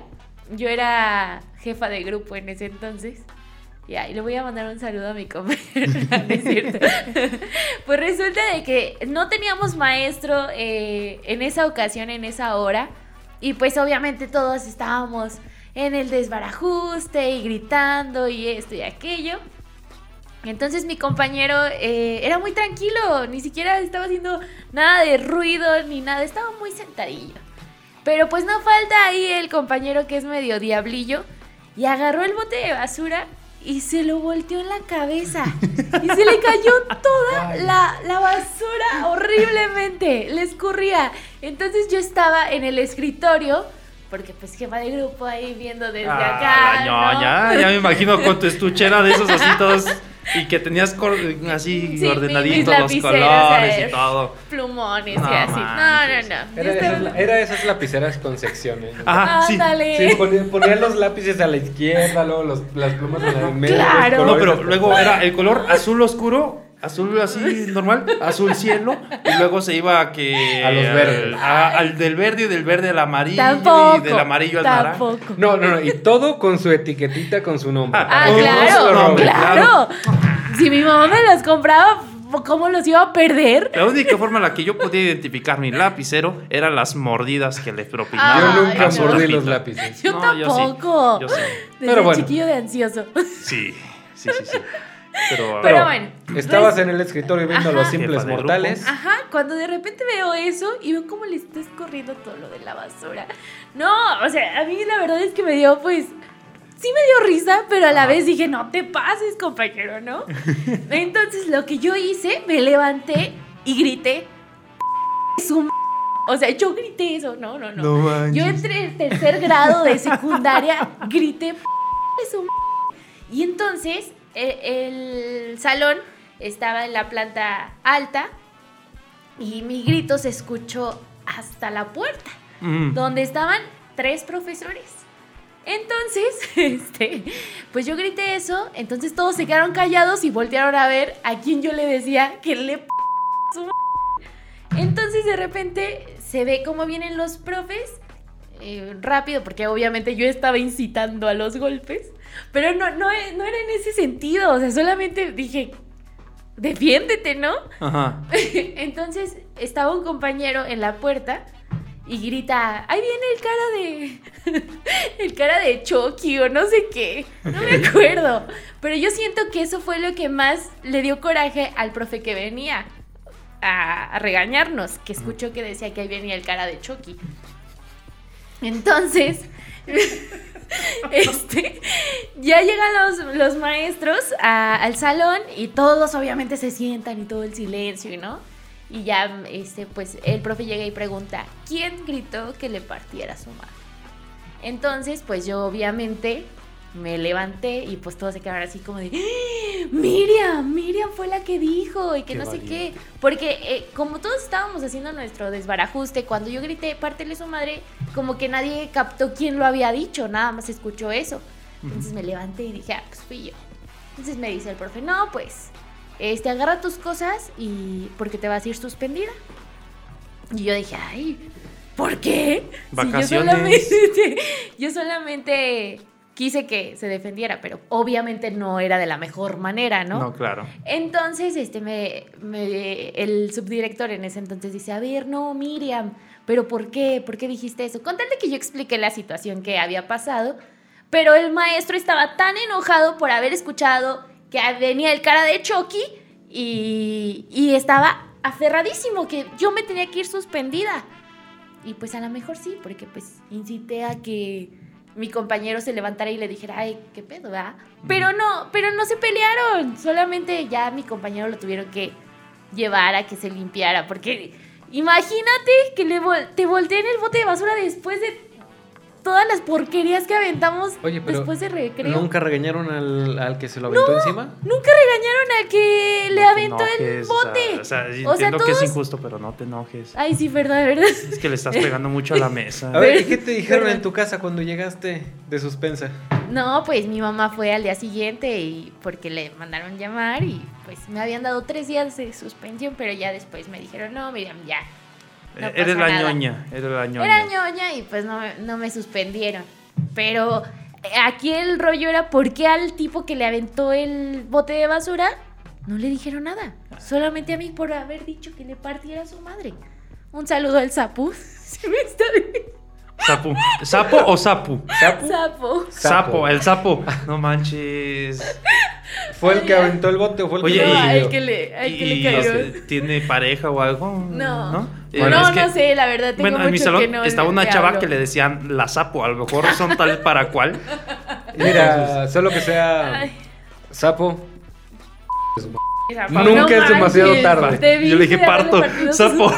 yo era jefa de grupo en ese entonces. Ya, y le voy a mandar un saludo a mi compañero, es cierto. pues resulta de que no teníamos maestro eh, en esa ocasión, en esa hora, y pues obviamente todos estábamos en el desbarajuste y gritando y esto y aquello. Entonces mi compañero eh, era muy tranquilo, ni siquiera estaba haciendo nada de ruido ni nada, estaba muy sentadillo. Pero pues no falta ahí el compañero que es medio diablillo y agarró el bote de basura y se lo volteó en la cabeza. Y se le cayó toda la, la basura horriblemente, le escurría. Entonces yo estaba en el escritorio, porque pues jefa de grupo ahí viendo desde Ah, acá. la ¿no? ñoña, ya me imagino con tu estuchera de esos así todos y que tenías así Sí, ordenaditos mis los colores y todo. Plumones No y así. No, manches. no, no. Era, estaba- esas, era esas lapiceras con secciones. ¿no? Ajá, sí. Sí, ponían, ponían los lápices a la izquierda, luego los, las plumas en el medio. Claro. No, pero luego era el color azul oscuro, azul así normal, azul cielo, y luego se iba a que A los verdes. al, a- al del verde y del verde al amarillo Tampoco. y del amarillo al naranja. Tampoco. No, no, no, y todo con su etiquetita con su nombre. Ah, Ah, claro, roben. claro. Si mi mamá me los compraba, ¿cómo los iba a perder? La única forma en la que yo podía identificar mi lapicero eran las mordidas que le propinaba. Yo nunca no. mordí los lápices. Yo No, yo sí, tampoco. yo sí. Desde Pero bueno. chiquillo de ansioso. Sí, sí, sí, sí. Pero, Pero bueno. Estabas res- en el escritorio viendo a los simples mortales. Ajá, cuando de repente veo eso y veo cómo le está escorriendo todo lo de la basura. No, o sea, a mí la verdad es que me dio, pues, sí me dio risa, pero a la vez dije, no te pases, compañero, ¿no? Entonces lo que yo hice, me levanté y grité, su m-". o sea, yo grité eso, no, no, no. No yo entre el tercer grado de secundaria grité, su m-". y entonces e- el salón estaba en la planta alta y mi grito se escuchó hasta la puerta, Mm. donde estaban tres profesores. Entonces, este, pues yo grité eso, entonces todos se quedaron callados y voltearon a ver a quien yo le decía que le p su m-". Entonces de repente se ve cómo vienen los profes eh, rápido, porque obviamente yo estaba incitando a los golpes, pero no, no, no era en ese sentido, o sea, solamente dije, defiéndete, ¿no? Ajá. Entonces estaba un compañero en la puerta y grita, ahí viene el cara de... el cara de Chucky o no sé qué. No me acuerdo. Pero yo siento que eso fue lo que más le dio coraje al profe que venía a, a regañarnos, que escuchó que decía que ahí venía el cara de Chucky. Entonces, este, ya llegan los, los maestros al salón y todos obviamente se sientan y todo el silencio, ¿no? Y ya, este, pues el profe llega y pregunta, ¿quién gritó que le partiera su madre? Entonces, pues yo obviamente me levanté y pues todos se quedaron así como de, "¡Ah! Miriam, Miriam fue la que dijo y que Qué no sé qué. Porque eh, como todos estábamos haciendo nuestro desbarajuste, cuando yo grité, pártele su madre, como que nadie captó quién lo había dicho, nada más escuchó eso. Entonces me levanté y dije, ah, pues fui yo. Entonces me dice el profe, no, pues, este, agarra tus cosas y porque te vas a ir suspendida. Y yo dije, ay, ¿por qué? Si Vacaciones. yo solamente, yo solamente quise que se defendiera, pero obviamente no era de la mejor manera, ¿no? No, claro. Entonces, este, me, me- el subdirector en ese entonces dice, a ver, no, Miriam, pero ¿por qué? ¿Por qué dijiste eso? Con tal de que yo expliqué la situación que había pasado, pero el maestro estaba tan enojado por haber escuchado que venía el cara de Chucky y, y estaba aferradísimo que yo me tenía que ir suspendida. Y pues a lo mejor sí, porque pues incité a que mi compañero se levantara y le dijera, ay, qué pedo, ¿verdad? Pero no, pero no se pelearon. Solamente ya mi compañero lo tuvieron que llevar a que se limpiara. Porque Imagínate que le vol- te volteen el bote de basura después de todas las porquerías que aventamos Oye, pero después de recreo. ¿Nunca regañaron al, al que se lo aventó encima? Nunca regañaron al que le No aventó el enojes, o sea, bote. O sea, O sea, entiendo que es injusto, pero no te enojes. Ay, sí, verdad, verdad. Es que le estás pegando mucho a la mesa. A ver, ¿y qué te dijeron en tu casa cuando llegaste de suspensa? No, pues mi mamá fue al día siguiente y porque le mandaron llamar y pues me habían dado tres días de suspensión, pero ya después me dijeron, no, Miriam, ya. No Eh, eres la nada". ñoña, eres la ñoña. Era ñoña y pues no, me- no me suspendieron. Pero eh, aquí el rollo era por qué al tipo que le aventó el bote de basura no le dijeron nada. Solamente a mí por haber dicho que le partiera a su madre. Un saludo al sapu. Si me está viendo. Sapo. ¿Sapo o sapu? ¿Sapo? Sapo. Sapo, el sapo. No manches. ¿Fue el que aventó el bote o fue el Oye, que No, le, al que ¿Y le cayó. tiene pareja o algo? No. ¿No? Eh, Bueno, no, es que- no sé, la verdad tengo Bueno, en mi mucho salón que no estaba una chava hablo. que le decían la sapo. A lo mejor son tal para cual. Mira, solo que sea Ay, sapo. Nunca no es demasiado manches, tarde. Yo le dije parto, sapo.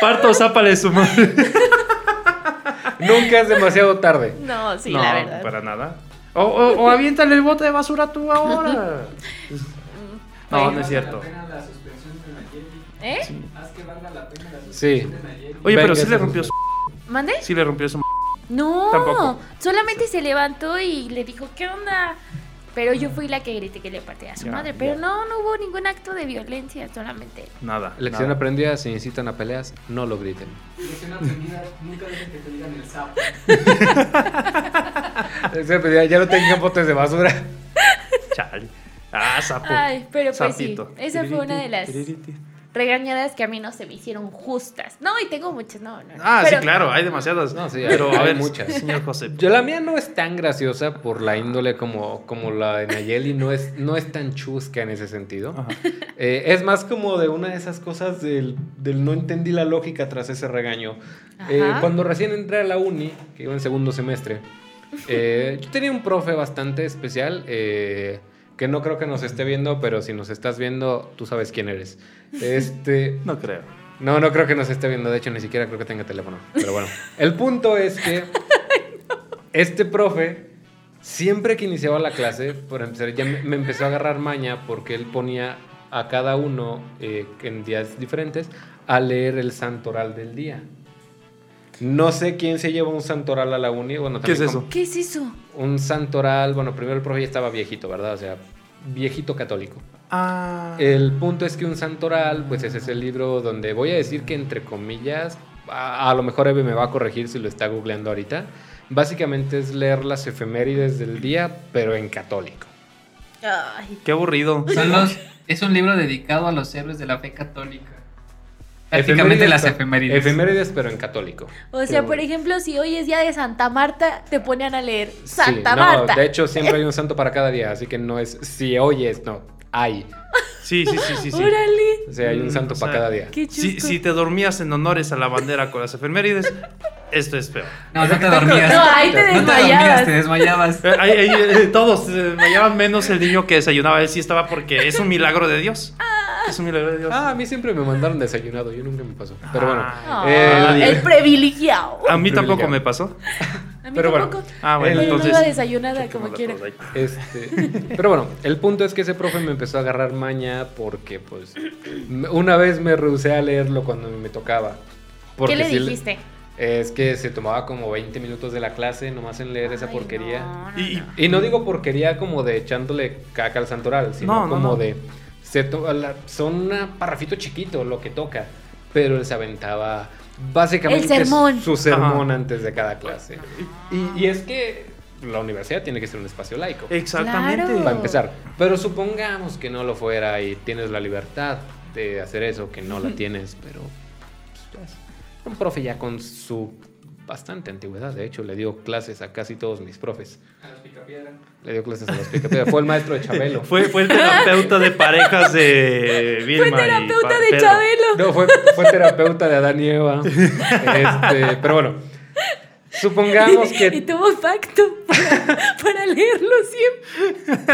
Parto, zápale su madre. Nunca es demasiado tarde. No, sí, no, la verdad. para nada. O, o, o aviéntale el bote de basura tú ahora. No, no es cierto. ¿Eh? Haz que valga la pena la Sí. Oye, pero sí le rompió su... ¿Mande? Sí le rompió su... No, Tampoco. solamente se levantó y le dijo, ¿qué onda? Pero yo fui la que grité que le partía a su Ya, madre. ya. Pero no, no hubo ningún acto de violencia, solamente. Nada. Lección nada. aprendida, si incitan a peleas, no lo griten. Lección aprendida, nunca dejen que te digan el sapo. Lección aprendida, ya no tengan botes de basura. Chale. Ah, sapo. Ay, pero pues Sapito. sí, esa fue una de las. Regañadas que a mí no se me hicieron justas. No, y tengo muchas, no, no. no. Ah, Pero- sí, claro, hay demasiadas. No, sí, hay- pero a hay ver, muchas. señor José. Yo la mía no es tan graciosa por la índole como, como la de Nayeli, no es, no es tan chusca en ese sentido. Eh, es más como de una de esas cosas del, del no entendí la lógica tras ese regaño. Eh, cuando recién entré a la uni, que iba en segundo semestre, eh, yo tenía un profe bastante especial, eh, que no creo que nos esté viendo, pero si nos estás viendo, tú sabes quién eres. Este, No creo. no, no creo que nos esté viendo. De hecho, ni siquiera creo que tenga teléfono. Pero bueno, el punto es que este profe, siempre que iniciaba la clase, por empezar, ya me, me empezó a agarrar maña porque él ponía a cada uno eh, en días diferentes a leer el santoral del día. No sé quién se lleva un santoral a la uni. Bueno, ¿Qué es eso? como- ¿Qué es eso? Un santoral, bueno, primero el profe ya estaba viejito, ¿verdad? O sea, viejito católico. Ah. El punto es que un santoral, pues ese es el libro donde voy a decir que entre comillas, a, a lo mejor Eve me va a corregir si lo está googleando ahorita. Básicamente es leer las efemérides del día, pero en católico. Ay, Qué aburrido. Son los, es un libro dedicado a los héroes de la fe católica. Prácticamente las pero- efemérides. Efemérides, pero en católico. O sea, Pero- por ejemplo, si hoy es día de Santa Marta, te ponían a leer Sí, Santa no, Marta. de hecho, siempre hay un santo para cada día, así que no es si hoy es, no, hay. Sí, sí, sí, sí. sí. Órale, O sea, hay un Mm, santo o sea, para cada día. qué Si, si te dormías en honores a la bandera con las efemérides, esto es peor. No, no te dormías. No, ahí te No te dormías, desmayabas. te desmayabas. Eh, ahí- ahí, eh, todos eh, me llaman menos el niño que desayunaba. Él sí estaba porque es un milagro de Dios. Es un milagro de Dios. Ah, a mí siempre me mandaron desayunado, yo nunca me pasó. Pero bueno, Ah, eh, el privilegiado. a mí tampoco me pasó. A mí pero bueno. tampoco. Ah, bueno, Pero entonces. no iba desayunada como quiera. Este, pero bueno, el punto es que ese profe me empezó a agarrar maña porque, pues, una vez me rehusé a leerlo cuando me tocaba. Porque ¿Qué le dijiste? Es que se tomaba como 20 minutos de la clase nomás en leer esa porquería. no, no, Y- no. Y no digo porquería como de echándole caca al santoral, sino No, no, como no. de... Se to- la- son un parrafito chiquito lo que toca, pero él se aventaba básicamente sermón. su sermón Ajá. antes de cada clase. Y, y es que la universidad tiene que ser un espacio laico. Exactamente. Claro. Para empezar. Pero supongamos que no lo fuera y tienes la libertad de hacer eso, que no la tienes, pero pues, un profe ya con su bastante antigüedad. De hecho, le dio clases a casi todos mis profes. Le dio clases a los picapiedra. Fue el maestro de Chabelo. Fue, fue el terapeuta de parejas de Vilma. Fue y terapeuta de Pedro. Chabelo. No, fue, fue terapeuta de Adán y Eva. Este, pero bueno, supongamos Y que tuvo pacto para, para leerlo siempre.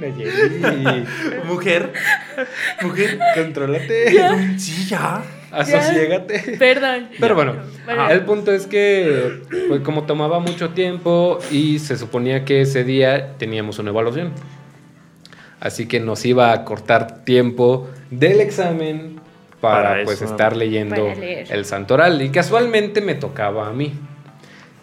Mujer. Mujer. Contrólate. Sí, ya. Asociégate. Perdón. Pero bueno, el punto es que, pues como tomaba mucho tiempo y se suponía que ese día teníamos una evaluación. Así que nos iba a cortar tiempo del examen para, Para pues eso. estar leyendo el santoral. Y casualmente me tocaba a mí.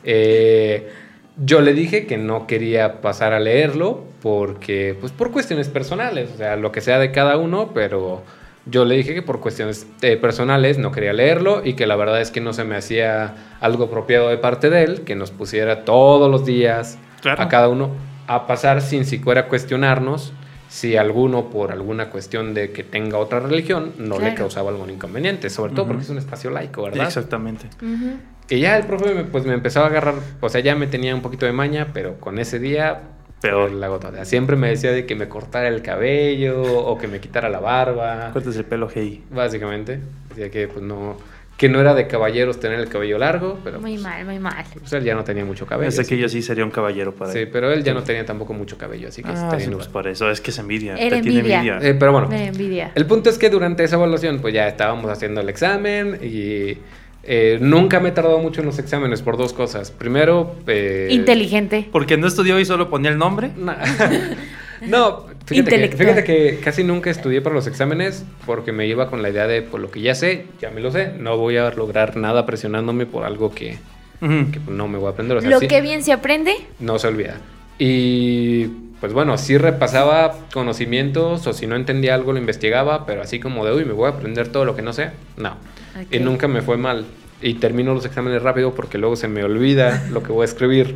Eh, yo le dije que no quería pasar a leerlo porque, pues por cuestiones personales, o sea, lo que sea de cada uno, pero yo le dije que por cuestiones eh, personales no quería leerlo y que la verdad es que no se me hacía algo apropiado de parte de él, que nos pusiera todos los días Claro. a cada uno a pasar sin siquiera cuestionarnos si alguno por alguna cuestión de que tenga otra religión no le Claro. causaba algún inconveniente, sobre todo Ujú. porque es un espacio laico, ¿verdad? Exactamente. Ujú. Y ya el profe me, pues me empezó a agarrar, o sea, ya me tenía un poquito de maña, pero con ese día Peor. fue la gota. Siempre me decía de que me cortara el cabello o que me quitara la barba, Cortes el pelo, hey. básicamente. Decía que pues no que no era de caballeros tener el cabello largo, pero Muy pues, mal, muy mal. pues, él ya no tenía mucho cabello. Pensé que yo sí sería un caballero para Sí, él. pero él ya no tenía tampoco mucho cabello, así que Ah, sí, pues por eso. Es que es envidia. Tiene envidia. envidia. Eh, pero bueno, envidia. El punto es que durante esa evaluación, pues ya estábamos haciendo el examen y eh, nunca me he tardado mucho en los exámenes por dos cosas. Primero, eh, Inteligente. Porque no estudió y solo ponía el nombre. no, fíjate que, fíjate que casi nunca estudié para los exámenes porque me iba con la idea de, por lo que ya sé, ya me lo sé, no voy a lograr nada presionándome por algo que, pues, no me voy a aprender. O sea, Lo sí- que bien se aprende. no se olvida. Y pues bueno, sí repasaba conocimientos o si no entendía algo lo investigaba, pero así como de, uy, me voy a aprender todo lo que no sé, no. Ok. Y nunca me fue mal. Y termino los exámenes rápido porque luego se me olvida lo que voy a escribir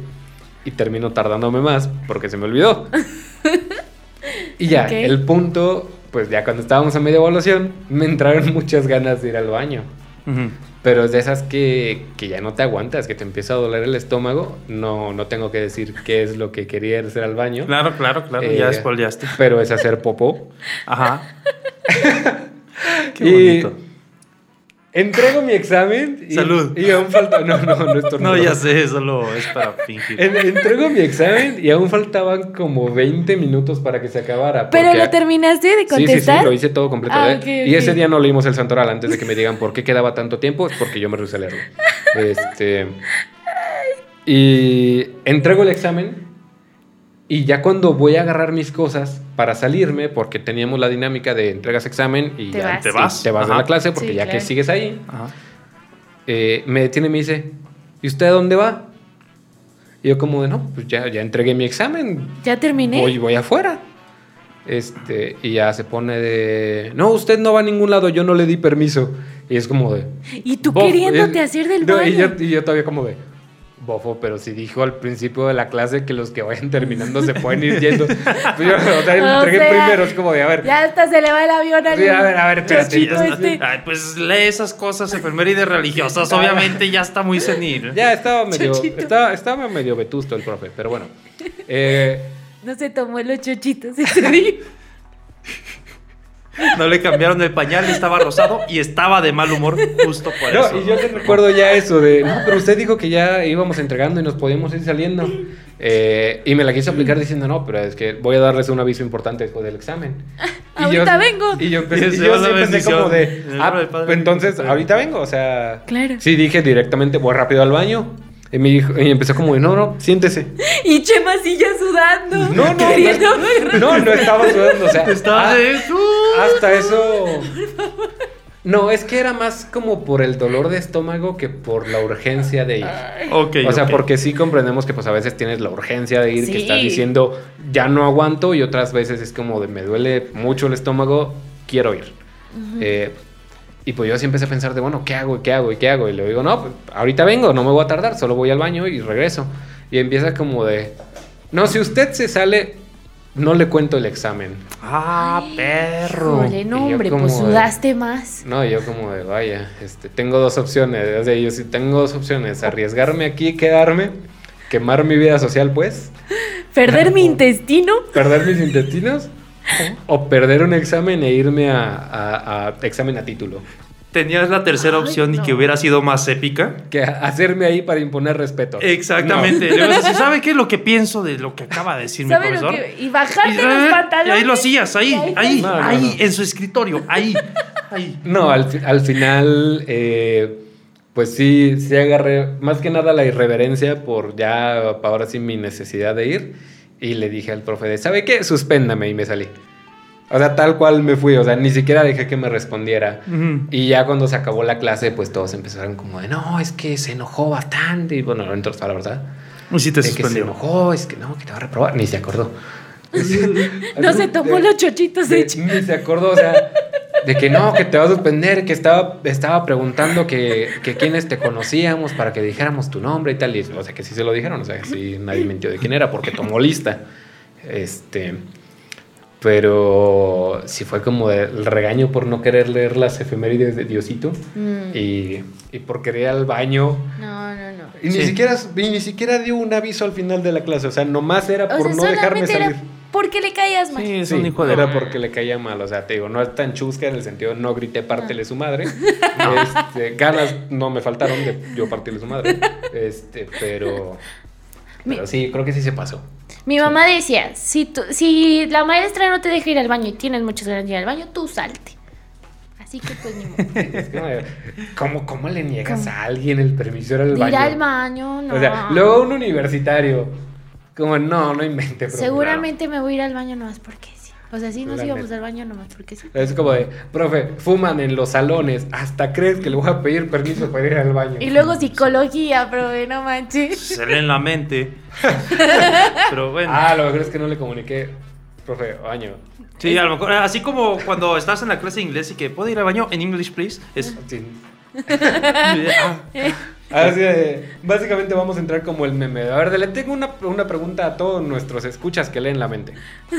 y termino tardándome más porque se me olvidó. y ya, Ok. el punto, pues ya cuando estábamos a media evaluación, me entraron muchas ganas de ir al baño. Ujú. Pero es de esas que, que ya no te aguantas, que te empieza a doler el estómago. No, no tengo que decir qué es lo que quería hacer al baño. Claro, claro, claro. Eh, ya spoileaste. Pero es hacer popó. Ajá. Qué Y bonito. Entrego mi examen. Y, Salud. Y aún falta. No, no, no es No, ya sé, solo es para fingir. En- entrego mi examen y aún faltaban como 20 minutos para que se acabara. Pero lo terminaste de Sí, sí, sí, contestar. lo hice todo completo. Ah, ¿eh? Y ese día no leímos el santoral antes de que me digan por qué quedaba tanto tiempo, es porque yo me rehusé a leerlo. Este, y entrego el examen y ya cuando voy a agarrar mis cosas para salirme, porque teníamos la dinámica de entregas examen y Te ya vas. Te vas. te vas de la clase, porque Sí, ya que sigues ahí, Ajá. eh, me detiene y me dice, ¿y usted a dónde va? Y yo como de, no, pues ya, ya entregué mi examen, Ya terminé. voy, voy afuera. Este, y ya se pone de, no, usted no va a ningún lado, yo no le di permiso. Y es como de... Y tú queriéndote y- hacer del no, baño. Y yo, y yo todavía como de, bofo, pero si dijo al principio de la clase que los que vayan terminando se pueden ir yendo. Pues yo, o sea, O entregué sea, primero, es como de, a ver, Ya hasta se le va el avión al Sí, a ver, a ver, espérate, chochito Ya está- este. Ay, pues lee esas cosas efemérides religiosas. Obviamente ya está muy senil. ya estaba medio, estaba, estaba medio vetusto el profe, pero bueno. Eh, No se tomó los chochitos ese día. No le cambiaron el pañal, estaba rosado y estaba de mal humor justo por No, eso. y yo te recuerdo ya eso de, no, pero usted dijo que ya íbamos entregando y nos podíamos ir saliendo. Eh, y me la quiso aplicar diciendo, no, pero es que voy a darles un aviso importante después del examen. Y Ahorita vengo. Y yo empecé, Y y se yo sí bendición. como de, ah, pues entonces, ahorita vengo, o sea... Claro. Sí, dije directamente, voy rápido al baño. Y, me dijo, y empezó como de, no, no, siéntese. Y Chema ya sudando. No, no, Queriendo no, no, no estaba sudando, o sea... Estaba ah, de... Hasta eso. No, es que era más como por el dolor de estómago que por la urgencia de ir. Ok, o sea, porque sí comprendemos que pues a veces tienes la urgencia de ir, que estás diciendo ya no aguanto y otras veces es como de me duele mucho el estómago, quiero ir. Eh, y pues yo así empecé a pensar de, bueno, ¿qué hago? ¿Qué hago? ¿Y qué hago? Y le digo, no, pues ahorita vengo, no me voy a tardar, solo voy al baño y regreso. Y empieza como de, no, si usted se sale, no le cuento el examen. Ah, perro. No, hombre, como pues de- sudaste más. No, yo como de, vaya, este, tengo dos opciones. O sea, yo sí tengo dos opciones. Arriesgarme aquí, quedarme, quemar mi vida social, pues, Perder mi intestino. perder mis intestinos, o perder un examen e irme a, a- a examen a título. tenías la tercera Ay, opción y no. que hubiera sido más épica. Que hacerme ahí para imponer respeto. Exactamente. Decir, ¿sabe qué es lo que pienso de lo que acaba de decir mi ¿Sabes lo profesor? que- Y bajarte Y- los y pantalones. ahí lo hacías, ahí, Y ahí, No, no, ahí, no. en su escritorio, ahí, ahí. No, al final, eh, pues sí, sí agarré más que nada la irreverencia por ya ahora sí mi necesidad de ir. Y le dije al profe de, ¿sabe qué? Suspéndame y me salí. O sea, tal cual me fui, o sea, ni siquiera dejé que me respondiera. Ujú. Y ya cuando se acabó la clase, pues todos empezaron como de, no, es que se enojó bastante. Y bueno, no entró la verdad. Y sí te de que se suspendió. enojó, es que no, que te va a reprobar. Ni se acordó. No se tomó De- los chochitos de de- hecho. Ni se acordó, o sea, de que no, que te va a suspender, que estaba, estaba preguntando que, que quiénes te conocíamos para que dijéramos tu nombre y tal. Y, o sea, que sí se lo dijeron, o sea, que sí nadie mintió de quién era porque tomó lista. Este. Pero sí fue como de- el regaño por no querer leer las efemérides de Diosito Mm. y, y por querer ir al baño. No, no, no. Y ni, siquiera, y ni siquiera dio un aviso al final de la clase, o sea, nomás era O por sea, no dejarme salir. era porque le caías mal. Sí, es Sí, un hijo de... era porque le caía mal, o sea, te digo, no es tan chusca en el sentido, no grité pártele su madre, Este, ganas no me faltaron de yo partirle su madre, este, pero, Mi- pero sí, creo que sí se pasó. Mi mamá decía, si, tú- si la maestra no te deja ir al baño y tienes muchas ganas de ir al baño, tú salte. Así que pues ni modo. Es ¿cómo, cómo le niegas a alguien el permiso de ir al baño? ir al baño, no. O sea, luego un universitario, como no, no invente. profe. Seguramente me voy a ir al baño nomás porque sí. O sea, sí nos La íbamos neta. al baño nomás porque sí. Es como de, profe, fuman en los salones, hasta crees que le voy a pedir permiso para ir al baño. Y luego psicología, profe, no manches. Se lee en la mente. Pero bueno. Ah, lo mejor es que no le comuniqué, profe, baño. Sí, a lo mejor, así como cuando estás en la clase de inglés y que puedo ir al baño en English, please. Es. Sí. Así de, básicamente vamos a entrar como el meme. A ver, le tengo una, una pregunta a todos nuestros escuchas que leen la mente.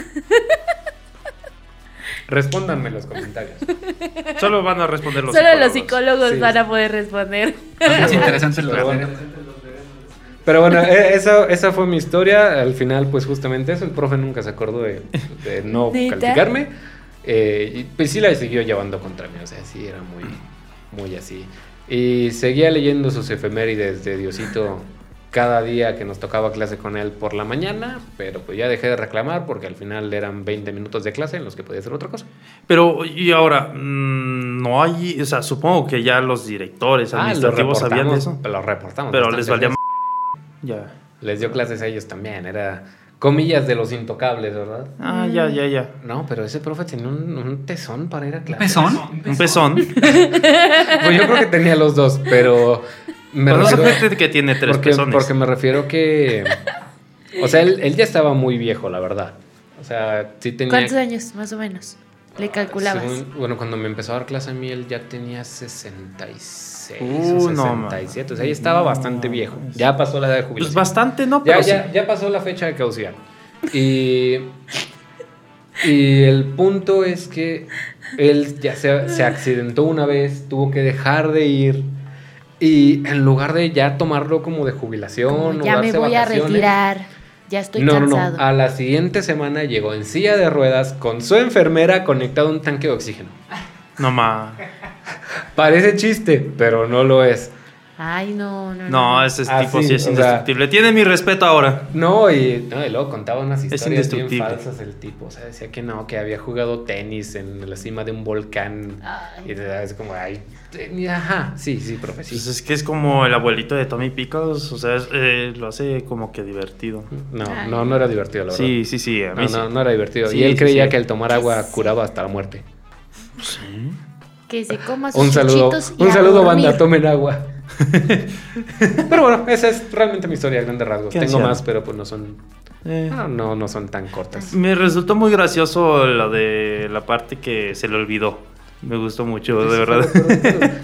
Respóndanme en los comentarios. solo van a responder los Solo los psicólogos. psicólogos Sí. van a poder responder. Es interesante lo Pero bueno. Pero bueno, e- esa, esa fue mi historia. Al final, pues justamente eso. El profe nunca se acordó de, de no calificarme. Eh, y pues sí la siguió llevando contra mí. O sea, sí era muy, muy así. Y seguía leyendo sus efemérides de Diosito cada día que nos tocaba clase con él por la mañana. Pero pues ya dejé de reclamar porque al final eran 20 minutos de clase en los que podía hacer otra cosa. Pero, y ahora, mm, no hay. O sea, supongo que ya los directores Ah, lo administrativos sabían de eso. Lo reportamos. Pero les valía. m- Ya. Les dio clases a ellos también. Era comillas de los intocables, ¿verdad? Ah, ya, ya, ya. No, pero ese profe tenía un, un tesón para ir a clase. ¿Pezón? Un pezón. Pues yo creo que tenía los dos, pero me Pero no se refiero- gente que tiene tres porque, pezones. porque me refiero que... O sea, él, él ya estaba muy viejo, la verdad. O sea, sí tenía... ¿Cuántos años, más o menos? Le calculabas. Según- bueno, cuando me empezó a dar clase a mí, él ya tenía 66 Uh, o no, 67. o sea, ya estaba bastante viejo. Ya pasó la edad de Pues jubilación. bastante, ¿no? Ya, Pero ya, sí. ya pasó la fecha de caducidad. Y, y el punto es que él ya se, se accidentó una vez, tuvo que dejar de ir. Y en lugar de ya tomarlo como de jubilación Como, o ya me darse voy a retirar. Ya estoy no, no, cansado. no. A la siguiente semana llegó en silla de ruedas con su enfermera conectado a un tanque de oxígeno. No, ma. Parece chiste, pero no lo es. Ay, no, no. No, ese Ah, tipo sí, sí es o sea- indestructible. Tiene mi respeto ahora. No, y, no, y luego contaba unas historias bien falsas el tipo. O sea, decía que no, que había jugado tenis en la cima de un volcán. Ay. Y es como, ay, tenis, ajá, sí, sí, profe, sí. Pues es que es como el abuelito de Tommy Pickles. O sea, es, eh, lo hace como que divertido. No, Ay. no, no era divertido, la verdad. Sí, sí, sí. A mí No, sí. no, no era divertido. Sí, y él sí, creía sí. que el tomar agua curaba hasta la muerte. Que se coma sus Un saludo, y un a saludo, dormir. banda, tomen agua. pero bueno, esa es realmente mi historia a grandes rasgos. Qué Tengo más, pero pues no son, Eh, no, no, no son tan cortas. Me resultó muy gracioso lo de la parte que se le olvidó. Me gustó mucho, de verdad.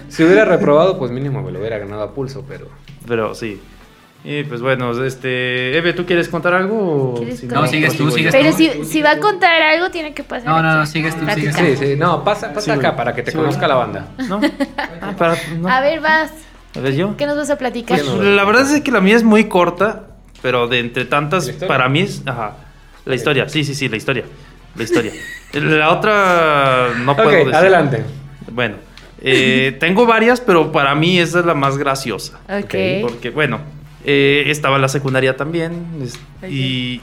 Si hubiera reprobado, pues mínimo me lo hubiera ganado a pulso, pero... Pero sí. Y pues bueno, este. Eve, ¿tú quieres contar algo? o ¿Quieres si contar? No, sigues tú, sigues Pero tú. si, si va a contar algo, tiene que pasar. No, no, no, sigues tú, sigues Sí, sí, no, pasa, pasa Sí, acá para que te Sí, conozca la banda. ¿No? Ah, para, no. A ver, vas. A ver, yo. ¿Qué nos vas a platicar? Pues la verdad es que la mía es muy corta, pero de entre tantas, para mí es. Ajá. La historia, sí, sí, sí, la historia. La historia. La otra no puedo ok, decir. adelante. Bueno, Eh, tengo varias, pero para mí esa es la más graciosa. Ok. Porque, bueno, eh, estaba en la secundaria también es- y,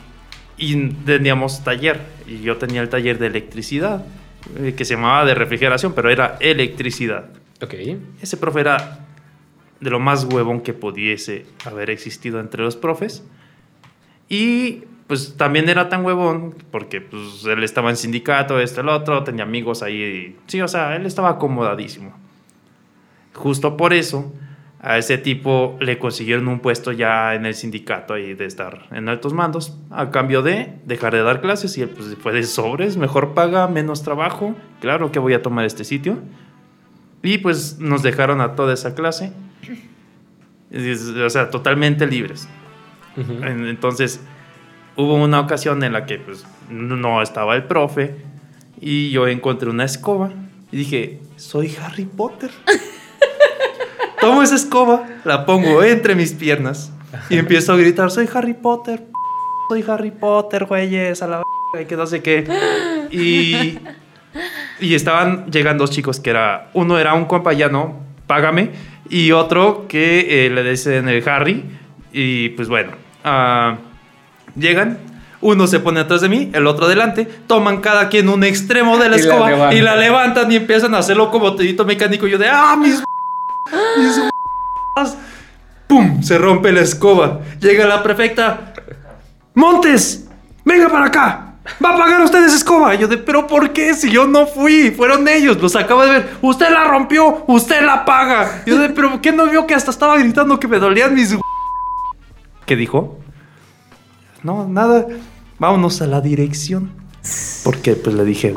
y teníamos taller. Y yo tenía el taller de electricidad, eh, que se llamaba de refrigeración, pero era electricidad. Ok. Ese profe era de lo más huevón que pudiese haber existido entre los profes. Y pues también era tan huevón porque pues él estaba en sindicato, este, el otro, tenía amigos ahí. Sí, o sea, él estaba acomodadísimo. Justo por eso a ese tipo le consiguieron un puesto ya en el sindicato ahí de estar en altos mandos a cambio de dejar de dar clases y él pues fue de sobres, mejor paga, menos trabajo, claro que voy a tomar este sitio. Y pues nos dejaron a toda esa clase, o sea, totalmente libres. Ujú. En- Entonces, hubo una ocasión en la que pues, no estaba el profe y yo encontré una escoba y dije, soy Harry Potter. Tomo esa escoba, la pongo entre mis piernas y empiezo a gritar, soy Harry Potter, soy Harry Potter, güeyes, a la verga", y que no sé qué. Y, y estaban llegando dos chicos que era, uno era un compañero, págame, y otro que eh, le dicen el Harry, y pues bueno, ah, llegan. Uno se pone atrás de mí, el otro delante. Toman cada quien un extremo de la Y escoba y la levantan y empiezan a hacerlo como tedito mecánico. Y yo de, ¡ah, mis mis ¡Pum! Se rompe la escoba. Llega la prefecta. ¡Montes! ¡Venga para acá! ¡Va a pagar usted esa escoba! Y yo de, ¿pero por qué? Si yo no fui, fueron ellos, los acabo de ver. ¡Usted la rompió! ¡Usted la paga! Y yo de, ¿pero qué no vio que hasta estaba gritando que me dolían mis. ¿Qué dijo? No, nada. Vámonos a la dirección. Porque pues le dije.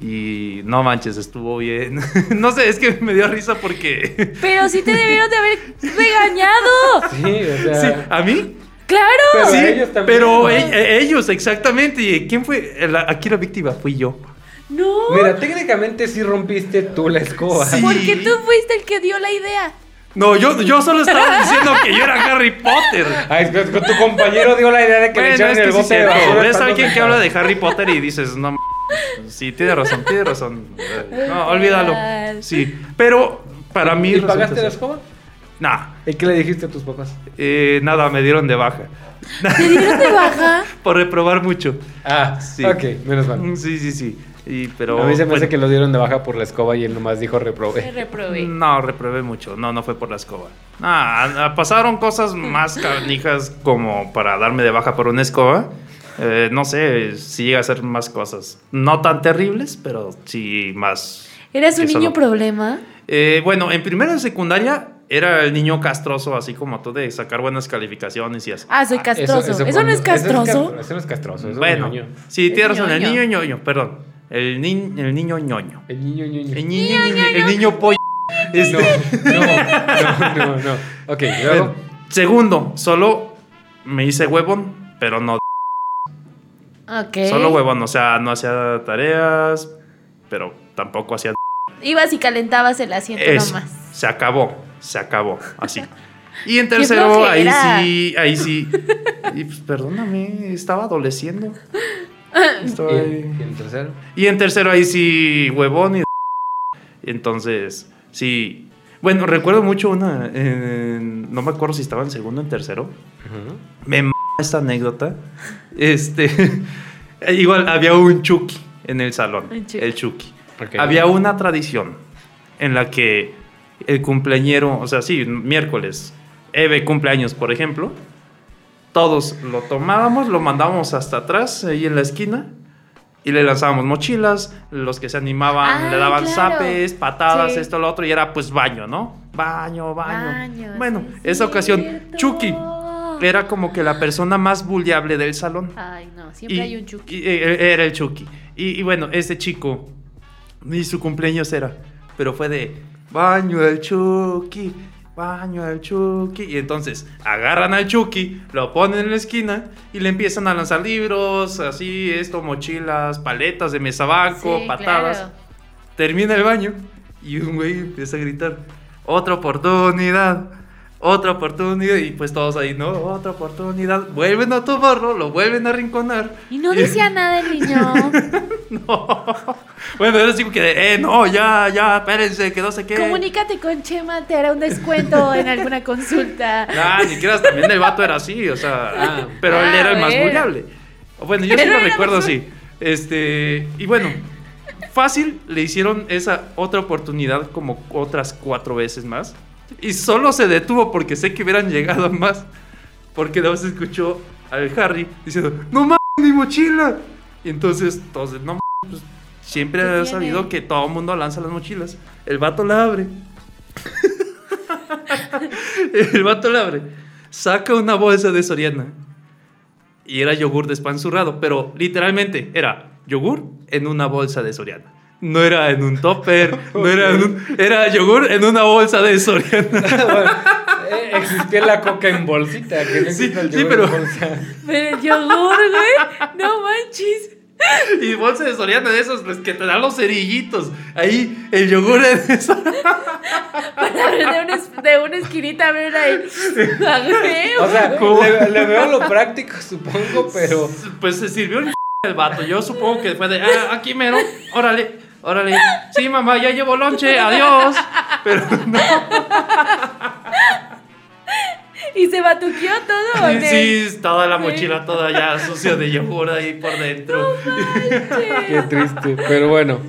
Y no manches, estuvo bien. no sé, es que me dio risa porque. Pero sí te debieron de haber regañado. Sí, o sea. Sí, ¿a mí? Claro. Pero sí, ellos también, pero ¿no? e- e- ellos, exactamente. ¿Y quién fue? La- aquí la víctima fui yo. No. Mira, técnicamente sí rompiste tú la escoba. Sí. Porque tú fuiste el que dio la idea. No, yo, yo solo estaba diciendo que yo era Harry Potter. Ay, es que tu compañero dio la idea de que le Bueno, es que el sí bote de cierto. basura. Ves a estando alguien que habla de Harry Potter y dices, no, m- sí, tiene razón, tiene razón. No, olvídalo. Sí, pero para mí... ¿Y pagaste la escoba? Nah, ¿Y qué le dijiste a tus papás? eh, nada, me dieron de baja. ¿Te dieron de baja? Por reprobar mucho. Ah, Sí. Ok, menos mal. Sí, sí, sí. Y, pero, a mí se me hace bueno, que lo dieron de baja por la escoba y él nomás dijo reprobé. reprobé. No, reprobé mucho. No, no fue por la escoba. Ah, pasaron cosas más canijas como para darme de baja por una escoba. Eh, no sé si llega a ser más cosas. No tan terribles, pero sí más. ¿Eras un niño solo- problema? Eh, bueno, en primero de secundaria era el niño castroso, así como tú, de sacar buenas calificaciones y así. Ah, soy castroso. ¿Eso, no es castroso? Eso, no es castroso. Es bueno, ñoño. sí, Es tienes razón. El niño ñoño, perdón. El, ni- el niño ñoño. El niño ñoño. El niño, el niño pollo. Este- No, no, no, no. Ok, luego. Bueno, segundo, solo me hice huevón, pero no. Solo huevón, o sea, no hacía tareas, pero tampoco hacía. Ibas y calentabas el asiento Eso. nomás. Se acabó, se acabó, así. Y en tercero, ahí sí, ahí sí. Y pues perdóname, estaba adoleciendo. Estaba ¿Y, ahí. y el tercero? Y en tercero ahí sí, huevón y... Entonces, sí. Bueno, recuerdo mucho una... en- no me acuerdo si estaba en segundo o en tercero. Me m esta anécdota. Este... igual, había un Chucky en el salón. Chucky. El Chucky. Ok. Había una tradición en la que el cumpleañero, o sea, sí, miércoles, Eve cumpleaños, por ejemplo, todos lo tomábamos, lo mandábamos hasta atrás, ahí en la esquina, y le lanzábamos mochilas, los que se animaban Ah, le daban claro. zapes, patadas, Sí. esto, lo otro, y era pues baño, ¿no? Baño, baño. Baño, bueno, sí, esa ocasión, cierto. Chucky era como que la persona más vulnerable del salón. Ay, no, siempre Y- hay un Chucky. y, eh, era el Chucky. Y, y bueno, ese chico, ni su cumpleaños era, pero fue de baño al Chucky, baño al Chucky. Y entonces agarran al Chucky, lo ponen en la esquina y le empiezan a lanzar libros, así, esto, mochilas, paletas de mesabanco, Sí, patadas. claro. Termina el baño y un güey empieza a gritar: Otra oportunidad, otra oportunidad. Y pues todos ahí, no, otra oportunidad. Vuelven a tomarlo, lo vuelven a rinconar. Y no decía nada el niño. No. Bueno, era así como que, eh, no, ya, ya, espérense, que no sé qué. Comunícate con Chema, te hará un descuento en alguna consulta. Ah, ni siquiera también el vato era así, o sea, Ah. pero él Ah, era el más vulnerable. Bueno, yo sí lo recuerdo así. Este, y bueno, fácil le hicieron esa otra oportunidad como otras cuatro veces más. Y solo se detuvo porque sé que hubieran llegado más. Porque luego se escuchó al Harry diciendo, no mames, mi mochila. Y entonces todos, no mames, pues, siempre ¿Qué he tiene? sabido que todo el mundo lanza las mochilas. El vato la abre. El vato la abre. Saca una bolsa de Soriana. Y era yogur despanzurrado, pero literalmente era yogur en una bolsa de Soriana. No era en un topper, no era en un, era yogur en una bolsa de Soriana. Bueno, eh, existía la coca en bolsita. Que no Sí, el sí, yogur pero- en bolsa. Pero el yogur, güey. No manches. Y bolsa de Soriana de esos los que te dan los cerillitos. Ahí el yogur en eso. Para ver de una, de una esquinita, a ver ahí. O sea, ¿Cómo? le, le veo lo práctico, supongo, pero. Pues se sirvió un el vato. Yo supongo que fue de, ah, aquí mero, órale, órale. Sí, mamá, ya llevo lonche, adiós. Pero no. Y se batuqueó todo. ¿o qué? Sí, toda la mochila toda ya sucia de yogur ahí por dentro. Qué triste. Pero bueno,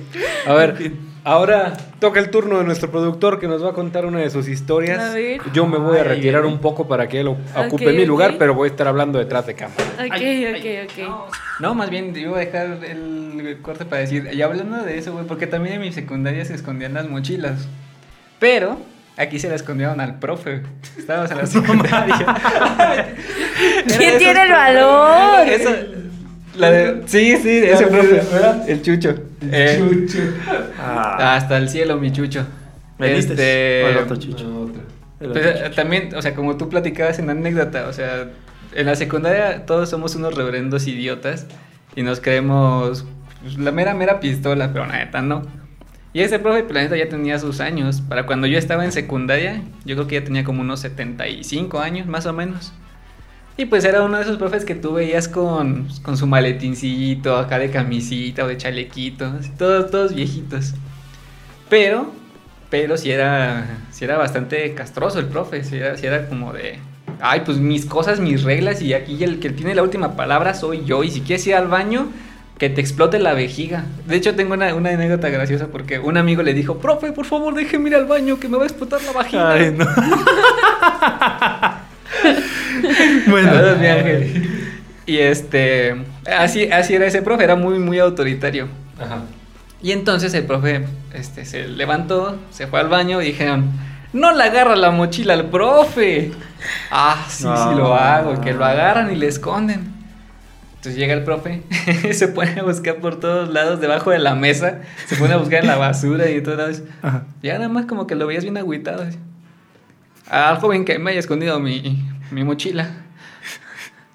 a ver. Ahora toca el turno de nuestro productor que nos va a contar una de sus historias. A ver. Yo me voy a retirar un poco para que él ocupe mi lugar, pero voy a estar hablando detrás de cámara. Ok, Ay, ok, ok. No, más bien, yo voy a dejar el corte para decir, y hablando de eso, güey, porque también en mi secundaria se escondían las mochilas. Pero aquí se la escondieron al profe. Estábamos en la secundaria. ¿Quién tiene el valor? Eso, la de, sí, sí, ese profe. El chucho. Eh, Ah, Hasta el cielo, mi chucho. ¿Me diste? Este, O el otro chucho. El Pues, otro eh, también, o sea, como tú platicabas en anécdota, o sea, en la secundaria todos somos unos reverendos idiotas y nos creemos pues, la mera, mera pistola, pero la neta no. Y ese profe, pues, la neta ya tenía sus años. Para cuando yo estaba en secundaria, yo creo que ya tenía como unos 75 años, más o menos. Y pues era uno de esos profes que tú veías con, con su maletincito, acá de camisita o de chalequito, todos, todos viejitos. Pero, pero si era, sí era bastante castroso el profe, si era, sí era como de, ay, pues mis cosas, mis reglas, y aquí el que tiene la última palabra soy yo, y si quieres ir al baño, que te explote la vejiga. De hecho, tengo una, una anécdota graciosa porque un amigo le dijo, profe, por favor, déjeme ir al baño, que me va a explotar la vagina. Ay, no. bueno. Saludos, mi ángel. Y este, así, así era ese profe, era muy, muy autoritario. Ajá. Y entonces el profe este, se levantó, se fue al baño y dijeron, no le agarra la mochila al profe. Ah, sí, sí lo hago, que lo agarran y le esconden. Entonces llega el profe, se pone a buscar por todos lados, debajo de la mesa, se pone a buscar en la basura y lados. Ajá. Ya nada más como que lo veías bien agüitado. Al joven que me haya escondido mi, mi mochila.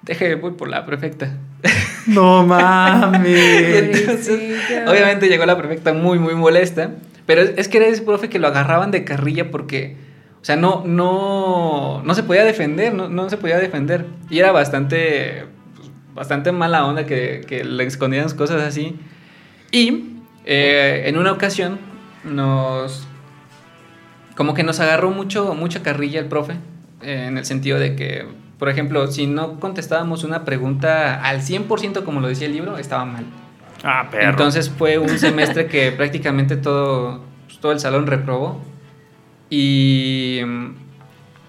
Deje, voy por la prefecta. No mames. Entonces, obviamente llegó la prefecta muy, muy molesta. Pero es, es que era ese profe que lo agarraban de carrilla porque, o sea, no, no, no se podía defender, no, no se podía defender. Y era bastante, pues, bastante mala onda que, que le escondían cosas así. Y eh, en una ocasión nos, como que nos agarró mucho, mucha carrilla el profe, eh, en el sentido de que, por ejemplo, si no contestábamos una pregunta al 100% como lo decía el libro, estaba mal. Ah, perro. Entonces fue un semestre que prácticamente todo, pues, todo el salón reprobó. Y,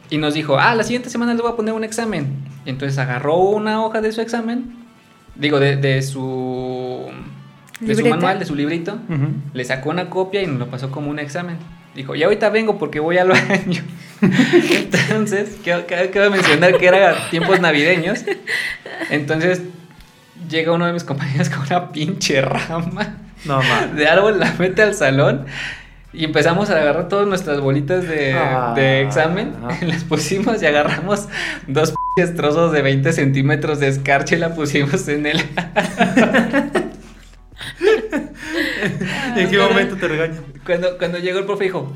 y nos dijo, ah, la siguiente semana le voy a poner un examen. Y entonces agarró una hoja de su examen, digo, de, de su, de su manual, de su librito, le sacó una copia y nos lo pasó como un examen. Dijo, y ahorita vengo porque voy al baño. Entonces, quiero, mencionar que era tiempos navideños. Entonces, llega uno de mis compañeros con una pinche rama No de árbol, la mete al salón y empezamos a agarrar todas nuestras bolitas de, Ah. de examen. Las pusimos y agarramos dos trozos de 20 centímetros de escarcha y la pusimos en el... ¿En qué momento te regañan? Cuando, cuando llegó el profe dijo,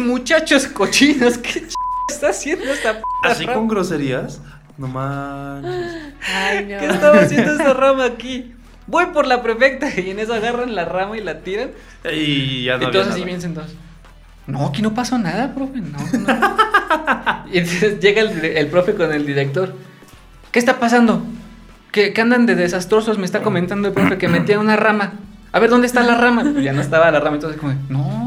muchachos cochinos, ¿qué ch... está haciendo esta p Así rama? con groserías. No manches. Ay, no. ¿Qué estaba haciendo esta rama aquí? Voy por la prefecta y en eso agarran la rama y la tiran. Y ya no entonces nada. bien sentados. No, aquí no pasó nada, profe. No, no. y entonces llega el, el profe con el director. ¿Qué está pasando? ¿Qué, qué andan de desastrosos? Me está comentando el profe que metía una rama. A ver, ¿dónde está la rama? Pues ya no estaba la rama. Entonces, como, no,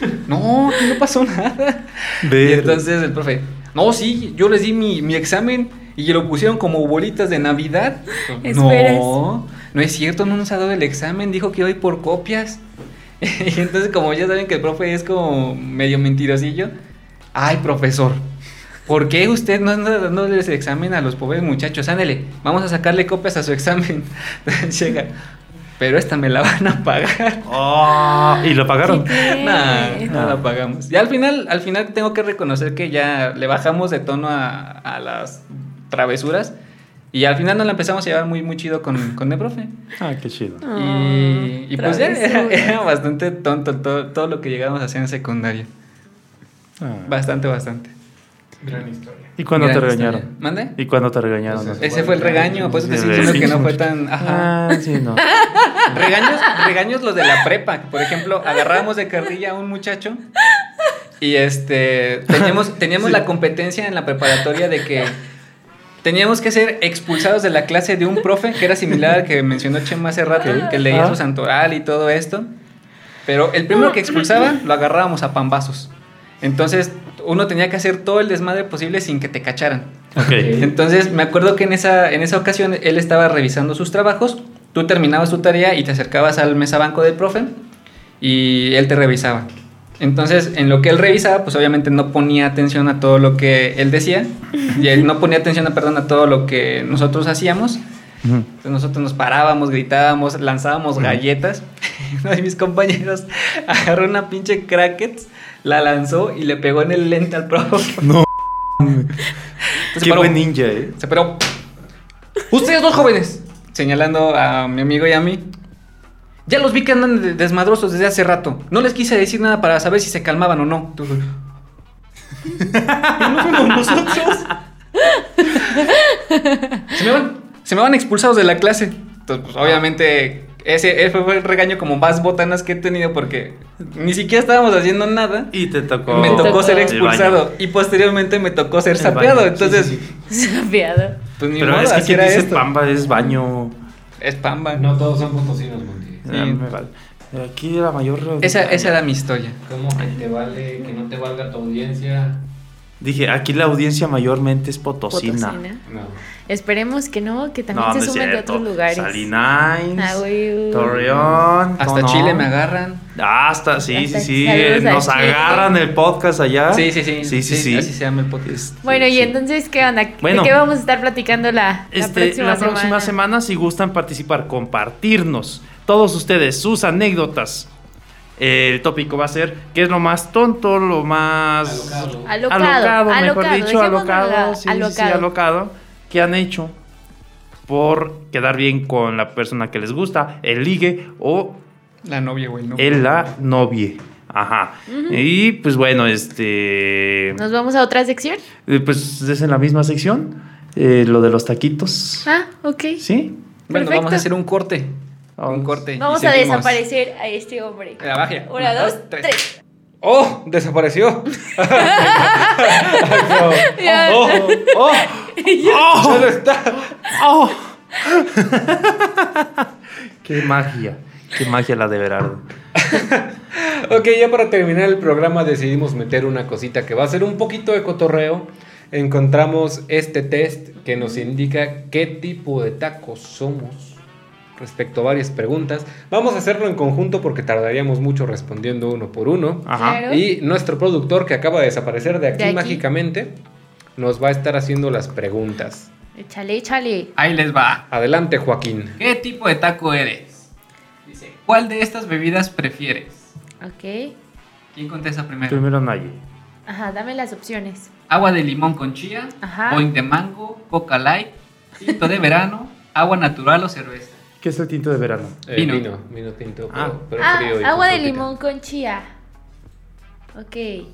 no, aquí no pasó nada. Y Ver. entonces el profe, no, sí, yo les di mi, mi examen y lo pusieron como bolitas de Navidad. No, no es cierto, no nos ha dado el examen, dijo que hoy por copias. y entonces como ya saben que el profe es como medio mentirosillo, ay, profesor, ¿por qué usted no anda dándoles el examen a los pobres muchachos? Ándale, vamos a sacarle copias a su examen. Entonces llega, pero esta me la van a pagar. Ah, y lo pagaron. ¿Qué Nah, crees? no la pagamos. Ya al final, al final tengo que reconocer que ya le bajamos de tono a, a las travesuras. Y al final nos la empezamos a llevar muy, muy chido con, con el profe. Ah, qué chido. y, y pues ya era, bastante tonto todo, todo lo que llegamos a hacer en secundaria. Ah. Bastante, bastante. Gran historia. ¿Y cuándo te regañaron? historia. ¿Mande? ¿Y cuándo te regañaron? Pues Ese fue el regaño, por eso te Sí, estoy diciendo que no fue tan... Ajá. Ah, sí, no. Regaños, regaños los de la prepa. Por ejemplo, agarrábamos de carrilla a un muchacho y este teníamos, teníamos la competencia en la preparatoria de que teníamos que ser expulsados de la clase de un profe que era similar al que mencionó Chema hace rato, que leía Ah. su santoral y todo esto. Pero el primero que expulsaba lo agarrábamos a pambazos. Entonces, uno tenía que hacer todo el desmadre posible sin que te cacharan. Ok. Entonces me acuerdo que en esa, en esa ocasión él estaba revisando sus trabajos, tú terminabas tu tarea y te acercabas al mesabanco del profe y él te revisaba. Entonces en lo que él revisaba, pues obviamente no ponía atención a todo lo que él decía y él no ponía atención, perdón, a todo lo que nosotros hacíamos. Entonces nosotros nos parábamos, gritábamos, lanzábamos galletas. Uno de mis compañeros agarró una pinche crackets, la lanzó y le pegó en el lente al profe. No. Entonces, Qué paró. buen ninja, ¿eh? Se paró. Ustedes dos jóvenes. Señalando a mi amigo y a mí. Ya los vi que andan de- desmadrosos desde hace rato. No les quise decir nada para saber si se calmaban o no. No fuimos nosotros. se, me van, se me van expulsados de la clase. Entonces, pues, obviamente, ese, ese fue el regaño como más botanas que he tenido porque ni siquiera estábamos haciendo nada. Y te tocó. Me tocó tocó ser expulsado y posteriormente me tocó ser sapeado. baño, sí, Entonces, sí, sí. Sapeado. pues ni Pero modo, es que así quien dice esto. pamba es baño. Es pamba. No todos son potosinos, Monty. Ah, me vale. Aquí la mayor. Esa, esa era mi historia. ¿Cómo que te vale, que no te valga tu audiencia? Dije, aquí la audiencia mayormente es potosina. Potosina. No. Esperemos que no, que también No, se no sumen de otros lugares. Salinines, Ah. Torreón. Hasta. Chile me agarran. Ah, hasta, sí, Hasta sí, sí. a Nos Chile. agarran el podcast allá. Sí, sí, sí. Sí, sí, sí. Así se llama el podcast. Este, Bueno, y sí. entonces, ¿qué onda? Bueno. ¿De qué vamos a estar platicando la, la Este, próxima, la próxima semana? semana, si gustan participar, compartirnos todos ustedes sus anécdotas. El tópico va a ser qué es lo más tonto, lo más Alocado. Alocado, mejor alocado, dicho, dejémoslo alocado, alocado, sí, sí, sí, alocado. Que han hecho por quedar bien con la persona que les gusta, el ligue o La novia, güey. No. el la novie. Ajá. Y pues bueno, este ¿Nos vamos a otra sección? eh, pues es en la misma sección eh, lo de los taquitos. Ah, ok. ¿Sí? Bueno, Perfecto. vamos a hacer un corte. Vamos. Un corte. Vamos a desaparecer a este hombre. La magia. Una, dos, tres. ¡Oh! Desapareció. ¡Oh! ¡Oh! ¡Oh! ¿Dónde está? ¡Oh! ¡Qué magia! ¡Qué magia la de Berardo! Ok, ya para terminar el programa decidimos meter una cosita que va a ser un poquito de cotorreo. Encontramos este test que nos indica qué tipo de tacos somos respecto a varias preguntas. Vamos a hacerlo en conjunto porque tardaríamos mucho respondiendo uno por uno. Ajá. Claro. Y nuestro productor que acaba de desaparecer de aquí, De aquí. mágicamente nos va a estar haciendo las preguntas. Échale, échale. Ahí les va. Adelante, Joaquín. ¿Qué tipo de taco eres? Dice, ¿cuál de estas bebidas prefieres? Ok. ¿Quién contesta primero? Primero Naye. Ajá, dame las opciones. Agua de limón con chía, Ajá. boing de mango, coca light, tinto de verano, agua natural o cerveza. ¿Qué es el tinto de verano? Eh, Vino. vino. Vino tinto, pero, Ah. pero Ah, frío y agua de limón con chía. Ok.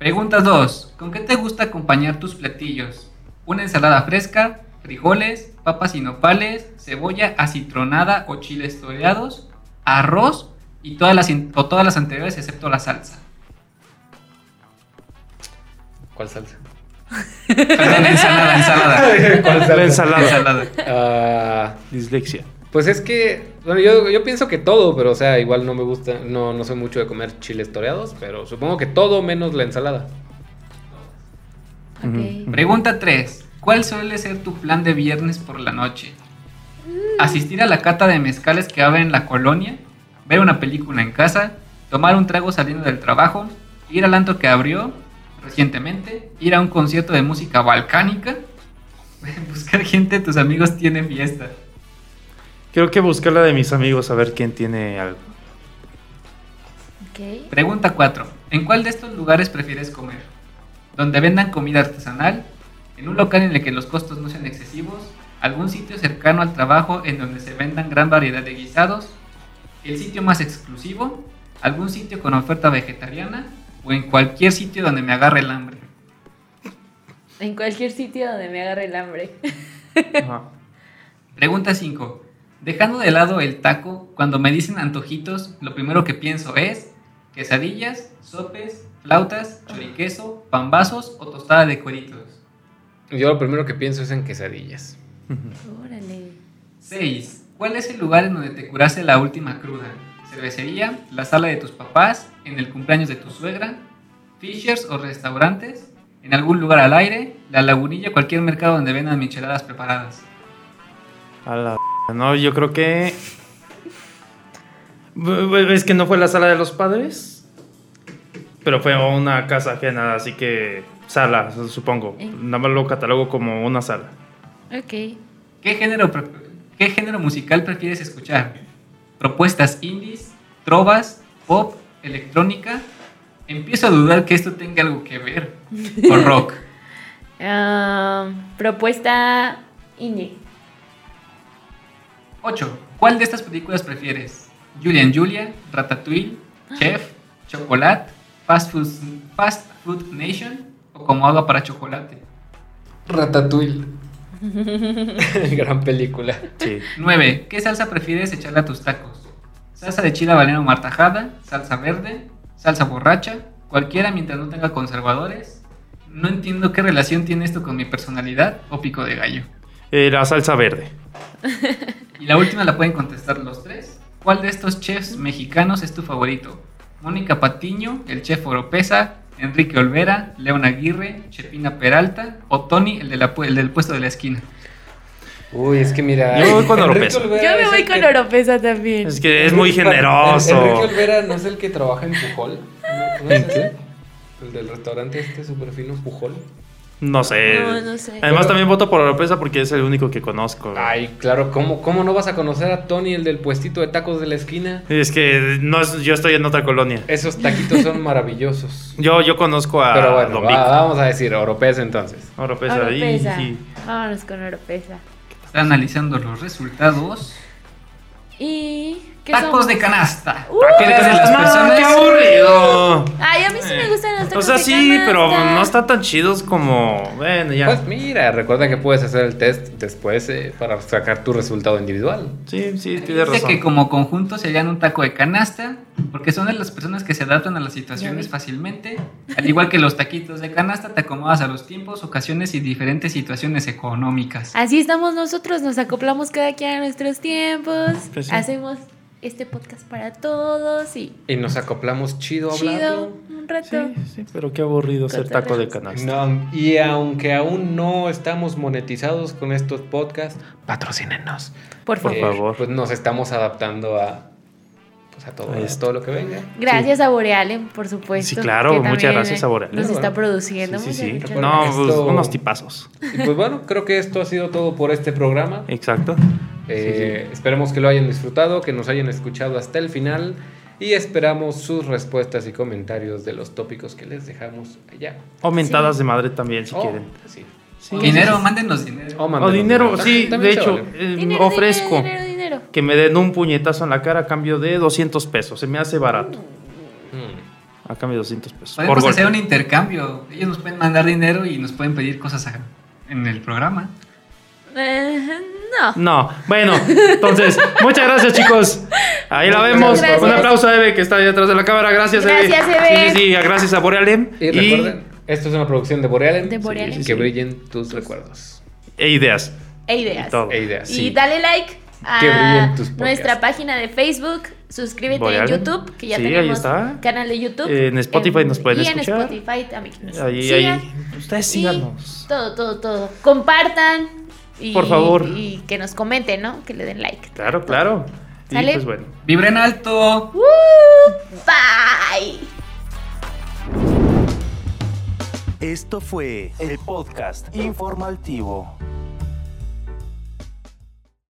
Pregunta 2. ¿Con qué te gusta acompañar tus platillos? ¿Una ensalada fresca, frijoles, papas y nopales, cebolla acitronada o chiles toreados, arroz y todas las, o todas las anteriores excepto la salsa? ¿Cuál salsa? Perdón, ensalada, ensalada. ¿Cuál salsa? La ensalada. ensalada. Ah, Dislexia. Pues es que, bueno, yo, yo pienso que todo, pero o sea, igual no me gusta, no, no soy mucho de comer chiles toreados, pero supongo que todo menos la ensalada. Pregunta 3. ¿Cuál suele ser tu plan de viernes por la noche? ¿Asistir a la cata de mezcales que abre en la colonia? ¿Ver una película en casa? ¿Tomar un trago saliendo del trabajo? ¿Ir al antro que abrió recientemente? ¿Ir a un concierto de música balcánica? ¿Buscar gente tus amigos tienen fiesta? Creo que buscar la de mis amigos a ver quién tiene algo. Ok. Pregunta 4. ¿En cuál de estos lugares prefieres comer? ¿Donde vendan comida artesanal? ¿En un local en el que los costos no sean excesivos? ¿Algún sitio cercano al trabajo en donde se vendan gran variedad de guisados? ¿El sitio más exclusivo? ¿Algún sitio con oferta vegetariana? ¿O en cualquier sitio donde me agarre el hambre? En cualquier sitio donde me agarre el hambre. Ajá. Pregunta 5. Dejando de lado el taco, cuando me dicen antojitos, lo primero que pienso es quesadillas, sopes, flautas, choriqueso, pambazos o tostada de cueritos. Yo lo primero que pienso es en quesadillas. Órale. 6. ¿Cuál es el lugar en donde te curaste la última cruda? ¿Cervecería? ¿La sala de tus papás? ¿En el cumpleaños de tu suegra? ¿Fishers o restaurantes? ¿En algún lugar al aire? ¿La lagunilla? ¿Cualquier mercado donde vendan micheladas preparadas? A la... No, yo creo que... Bu- Es que no fue la sala de los padres. Pero fue una casa ajena, así que... Sala, supongo. Eh. Nada más lo catalogo como una sala. Ok. ¿Qué género, ¿Qué género musical prefieres escuchar? ¿Propuestas indies? ¿Trovas? ¿Pop? ¿Electrónica? Empiezo a dudar que esto tenga algo que ver. ¿O rock? Ah, propuesta indie. 8. ¿Cuál de estas películas prefieres? ¿Julian Julia? ¿Ratatouille? ¿Chef? ¿Chocolate? ¿Fast Food, Fast Food Nation? ¿O como agua para chocolate? Ratatouille. Gran película. Sí. 9. ¿Qué salsa prefieres echarle a tus tacos? ¿Salsa de chile habanero martajada? ¿Salsa verde? ¿Salsa borracha? ¿Cualquiera mientras no tenga conservadores? No entiendo qué relación tiene esto con mi personalidad o pico de gallo. Eh, la salsa verde. Y la última la pueden contestar los tres. ¿Cuál de estos chefs mexicanos es tu favorito? Mónica Patiño, el chef Oropesa, Enrique Olvera, León Aguirre, Chepina Peralta o Tony, el, de la pu- el del puesto de la esquina. Uy, es que mira. Yo voy con Oropesa. Yo me voy con que- Oropesa también. Es que es muy generoso. Enrique Olvera no es el que trabaja en Pujol. ¿No- no es ¿En? El del restaurante este súper fino, Pujol. No sé. No, no sé. Además también voto por Oropesa porque es el único que conozco. Ay, claro, ¿cómo, ¿cómo no vas a conocer a Tony, el del puestito de tacos de la esquina? Es que no es- yo estoy en otra colonia. Esos taquitos son maravillosos. Yo, yo conozco a Pero bueno, va- vamos a decir Oropesa entonces. Oropesa. y- Oropesa. y- Vámonos con Oropesa. Está analizando los resultados. ¿Y Tacos somos? de canasta. Uh, ¿Qué de las No, personas? qué aburrido. Ay, a mí sí me gustan los O tacos sea, de sí, canasta. pero no están tan chidos como. Bueno, ya. Pues mira, recuerda que puedes hacer el test después eh, para sacar tu resultado individual. Sí, sí, tienes Dice razón. que como conjunto serían un taco de canasta, porque son de las personas que se adaptan a las situaciones fácilmente. Al igual que los taquitos de canasta, te acomodas a los tiempos, ocasiones y diferentes situaciones económicas. Así estamos nosotros, nos acoplamos cada quien a nuestros tiempos, Pues sí. hacemos este podcast para todos y Y nos acoplamos chido a chido un rato. Sí, sí, pero qué aburrido ser taco de canasta. No, y aunque aún no estamos monetizados con estos podcasts, patrocínenos. Por Por favor. favor. Pues nos estamos adaptando a, pues a todo, a todo lo que venga. Gracias a Borealen, por supuesto. Sí, claro, que muchas gracias eh, a Borealen. Nos Bueno, está produciendo. Sí, sí, muchas, sí. muchas No, pues unos tipazos. Y pues bueno, creo que esto ha sido todo por este programa. Exacto. Eh, Esperemos que lo hayan disfrutado, que nos hayan escuchado hasta el final y esperamos sus respuestas y comentarios de los tópicos que les dejamos allá. O mentadas de madre también, si Oh, quieren. sí. Sí. Dinero, mándenos dinero. O O mándenos dinero, dinero. sí, También de hecho, vale. eh, Dinero, ofrezco dinero, dinero, dinero. que me den un puñetazo en la cara a cambio de 200 pesos. Se me hace barato. Mm. A cambio de 200 pesos. Podemos hacer un intercambio. Ellos nos pueden mandar dinero y nos pueden pedir cosas a- en el programa. Eh, no. No, bueno, entonces, muchas gracias, chicos. Ahí la vemos. Gracias. Un aplauso a Eve que está ahí detrás de la cámara. Gracias, Eve. Gracias, Eve. Sí, sí, sí, gracias a Borealem. Y recuerden, esto es una producción de Borealen. De Borealen. Que brillen tus recuerdos. E ideas. E ideas. Y todo. E ideas. Y sí. dale like a nuestra página de Facebook. Suscríbete en YouTube, que ya Sí, ahí tenemos está. canal de YouTube. En Spotify nos pueden y escuchar. en Spotify también. Ahí, sigan. ahí. Ustedes Y síganos. todo, todo, todo. Compartan. Y, Por favor. Y que nos comenten, ¿no? Que le den like. Claro, claro. Y ¿Sale? pues bueno. Vibren alto. ¡Woo! Bye. Esto fue el podcast informativo.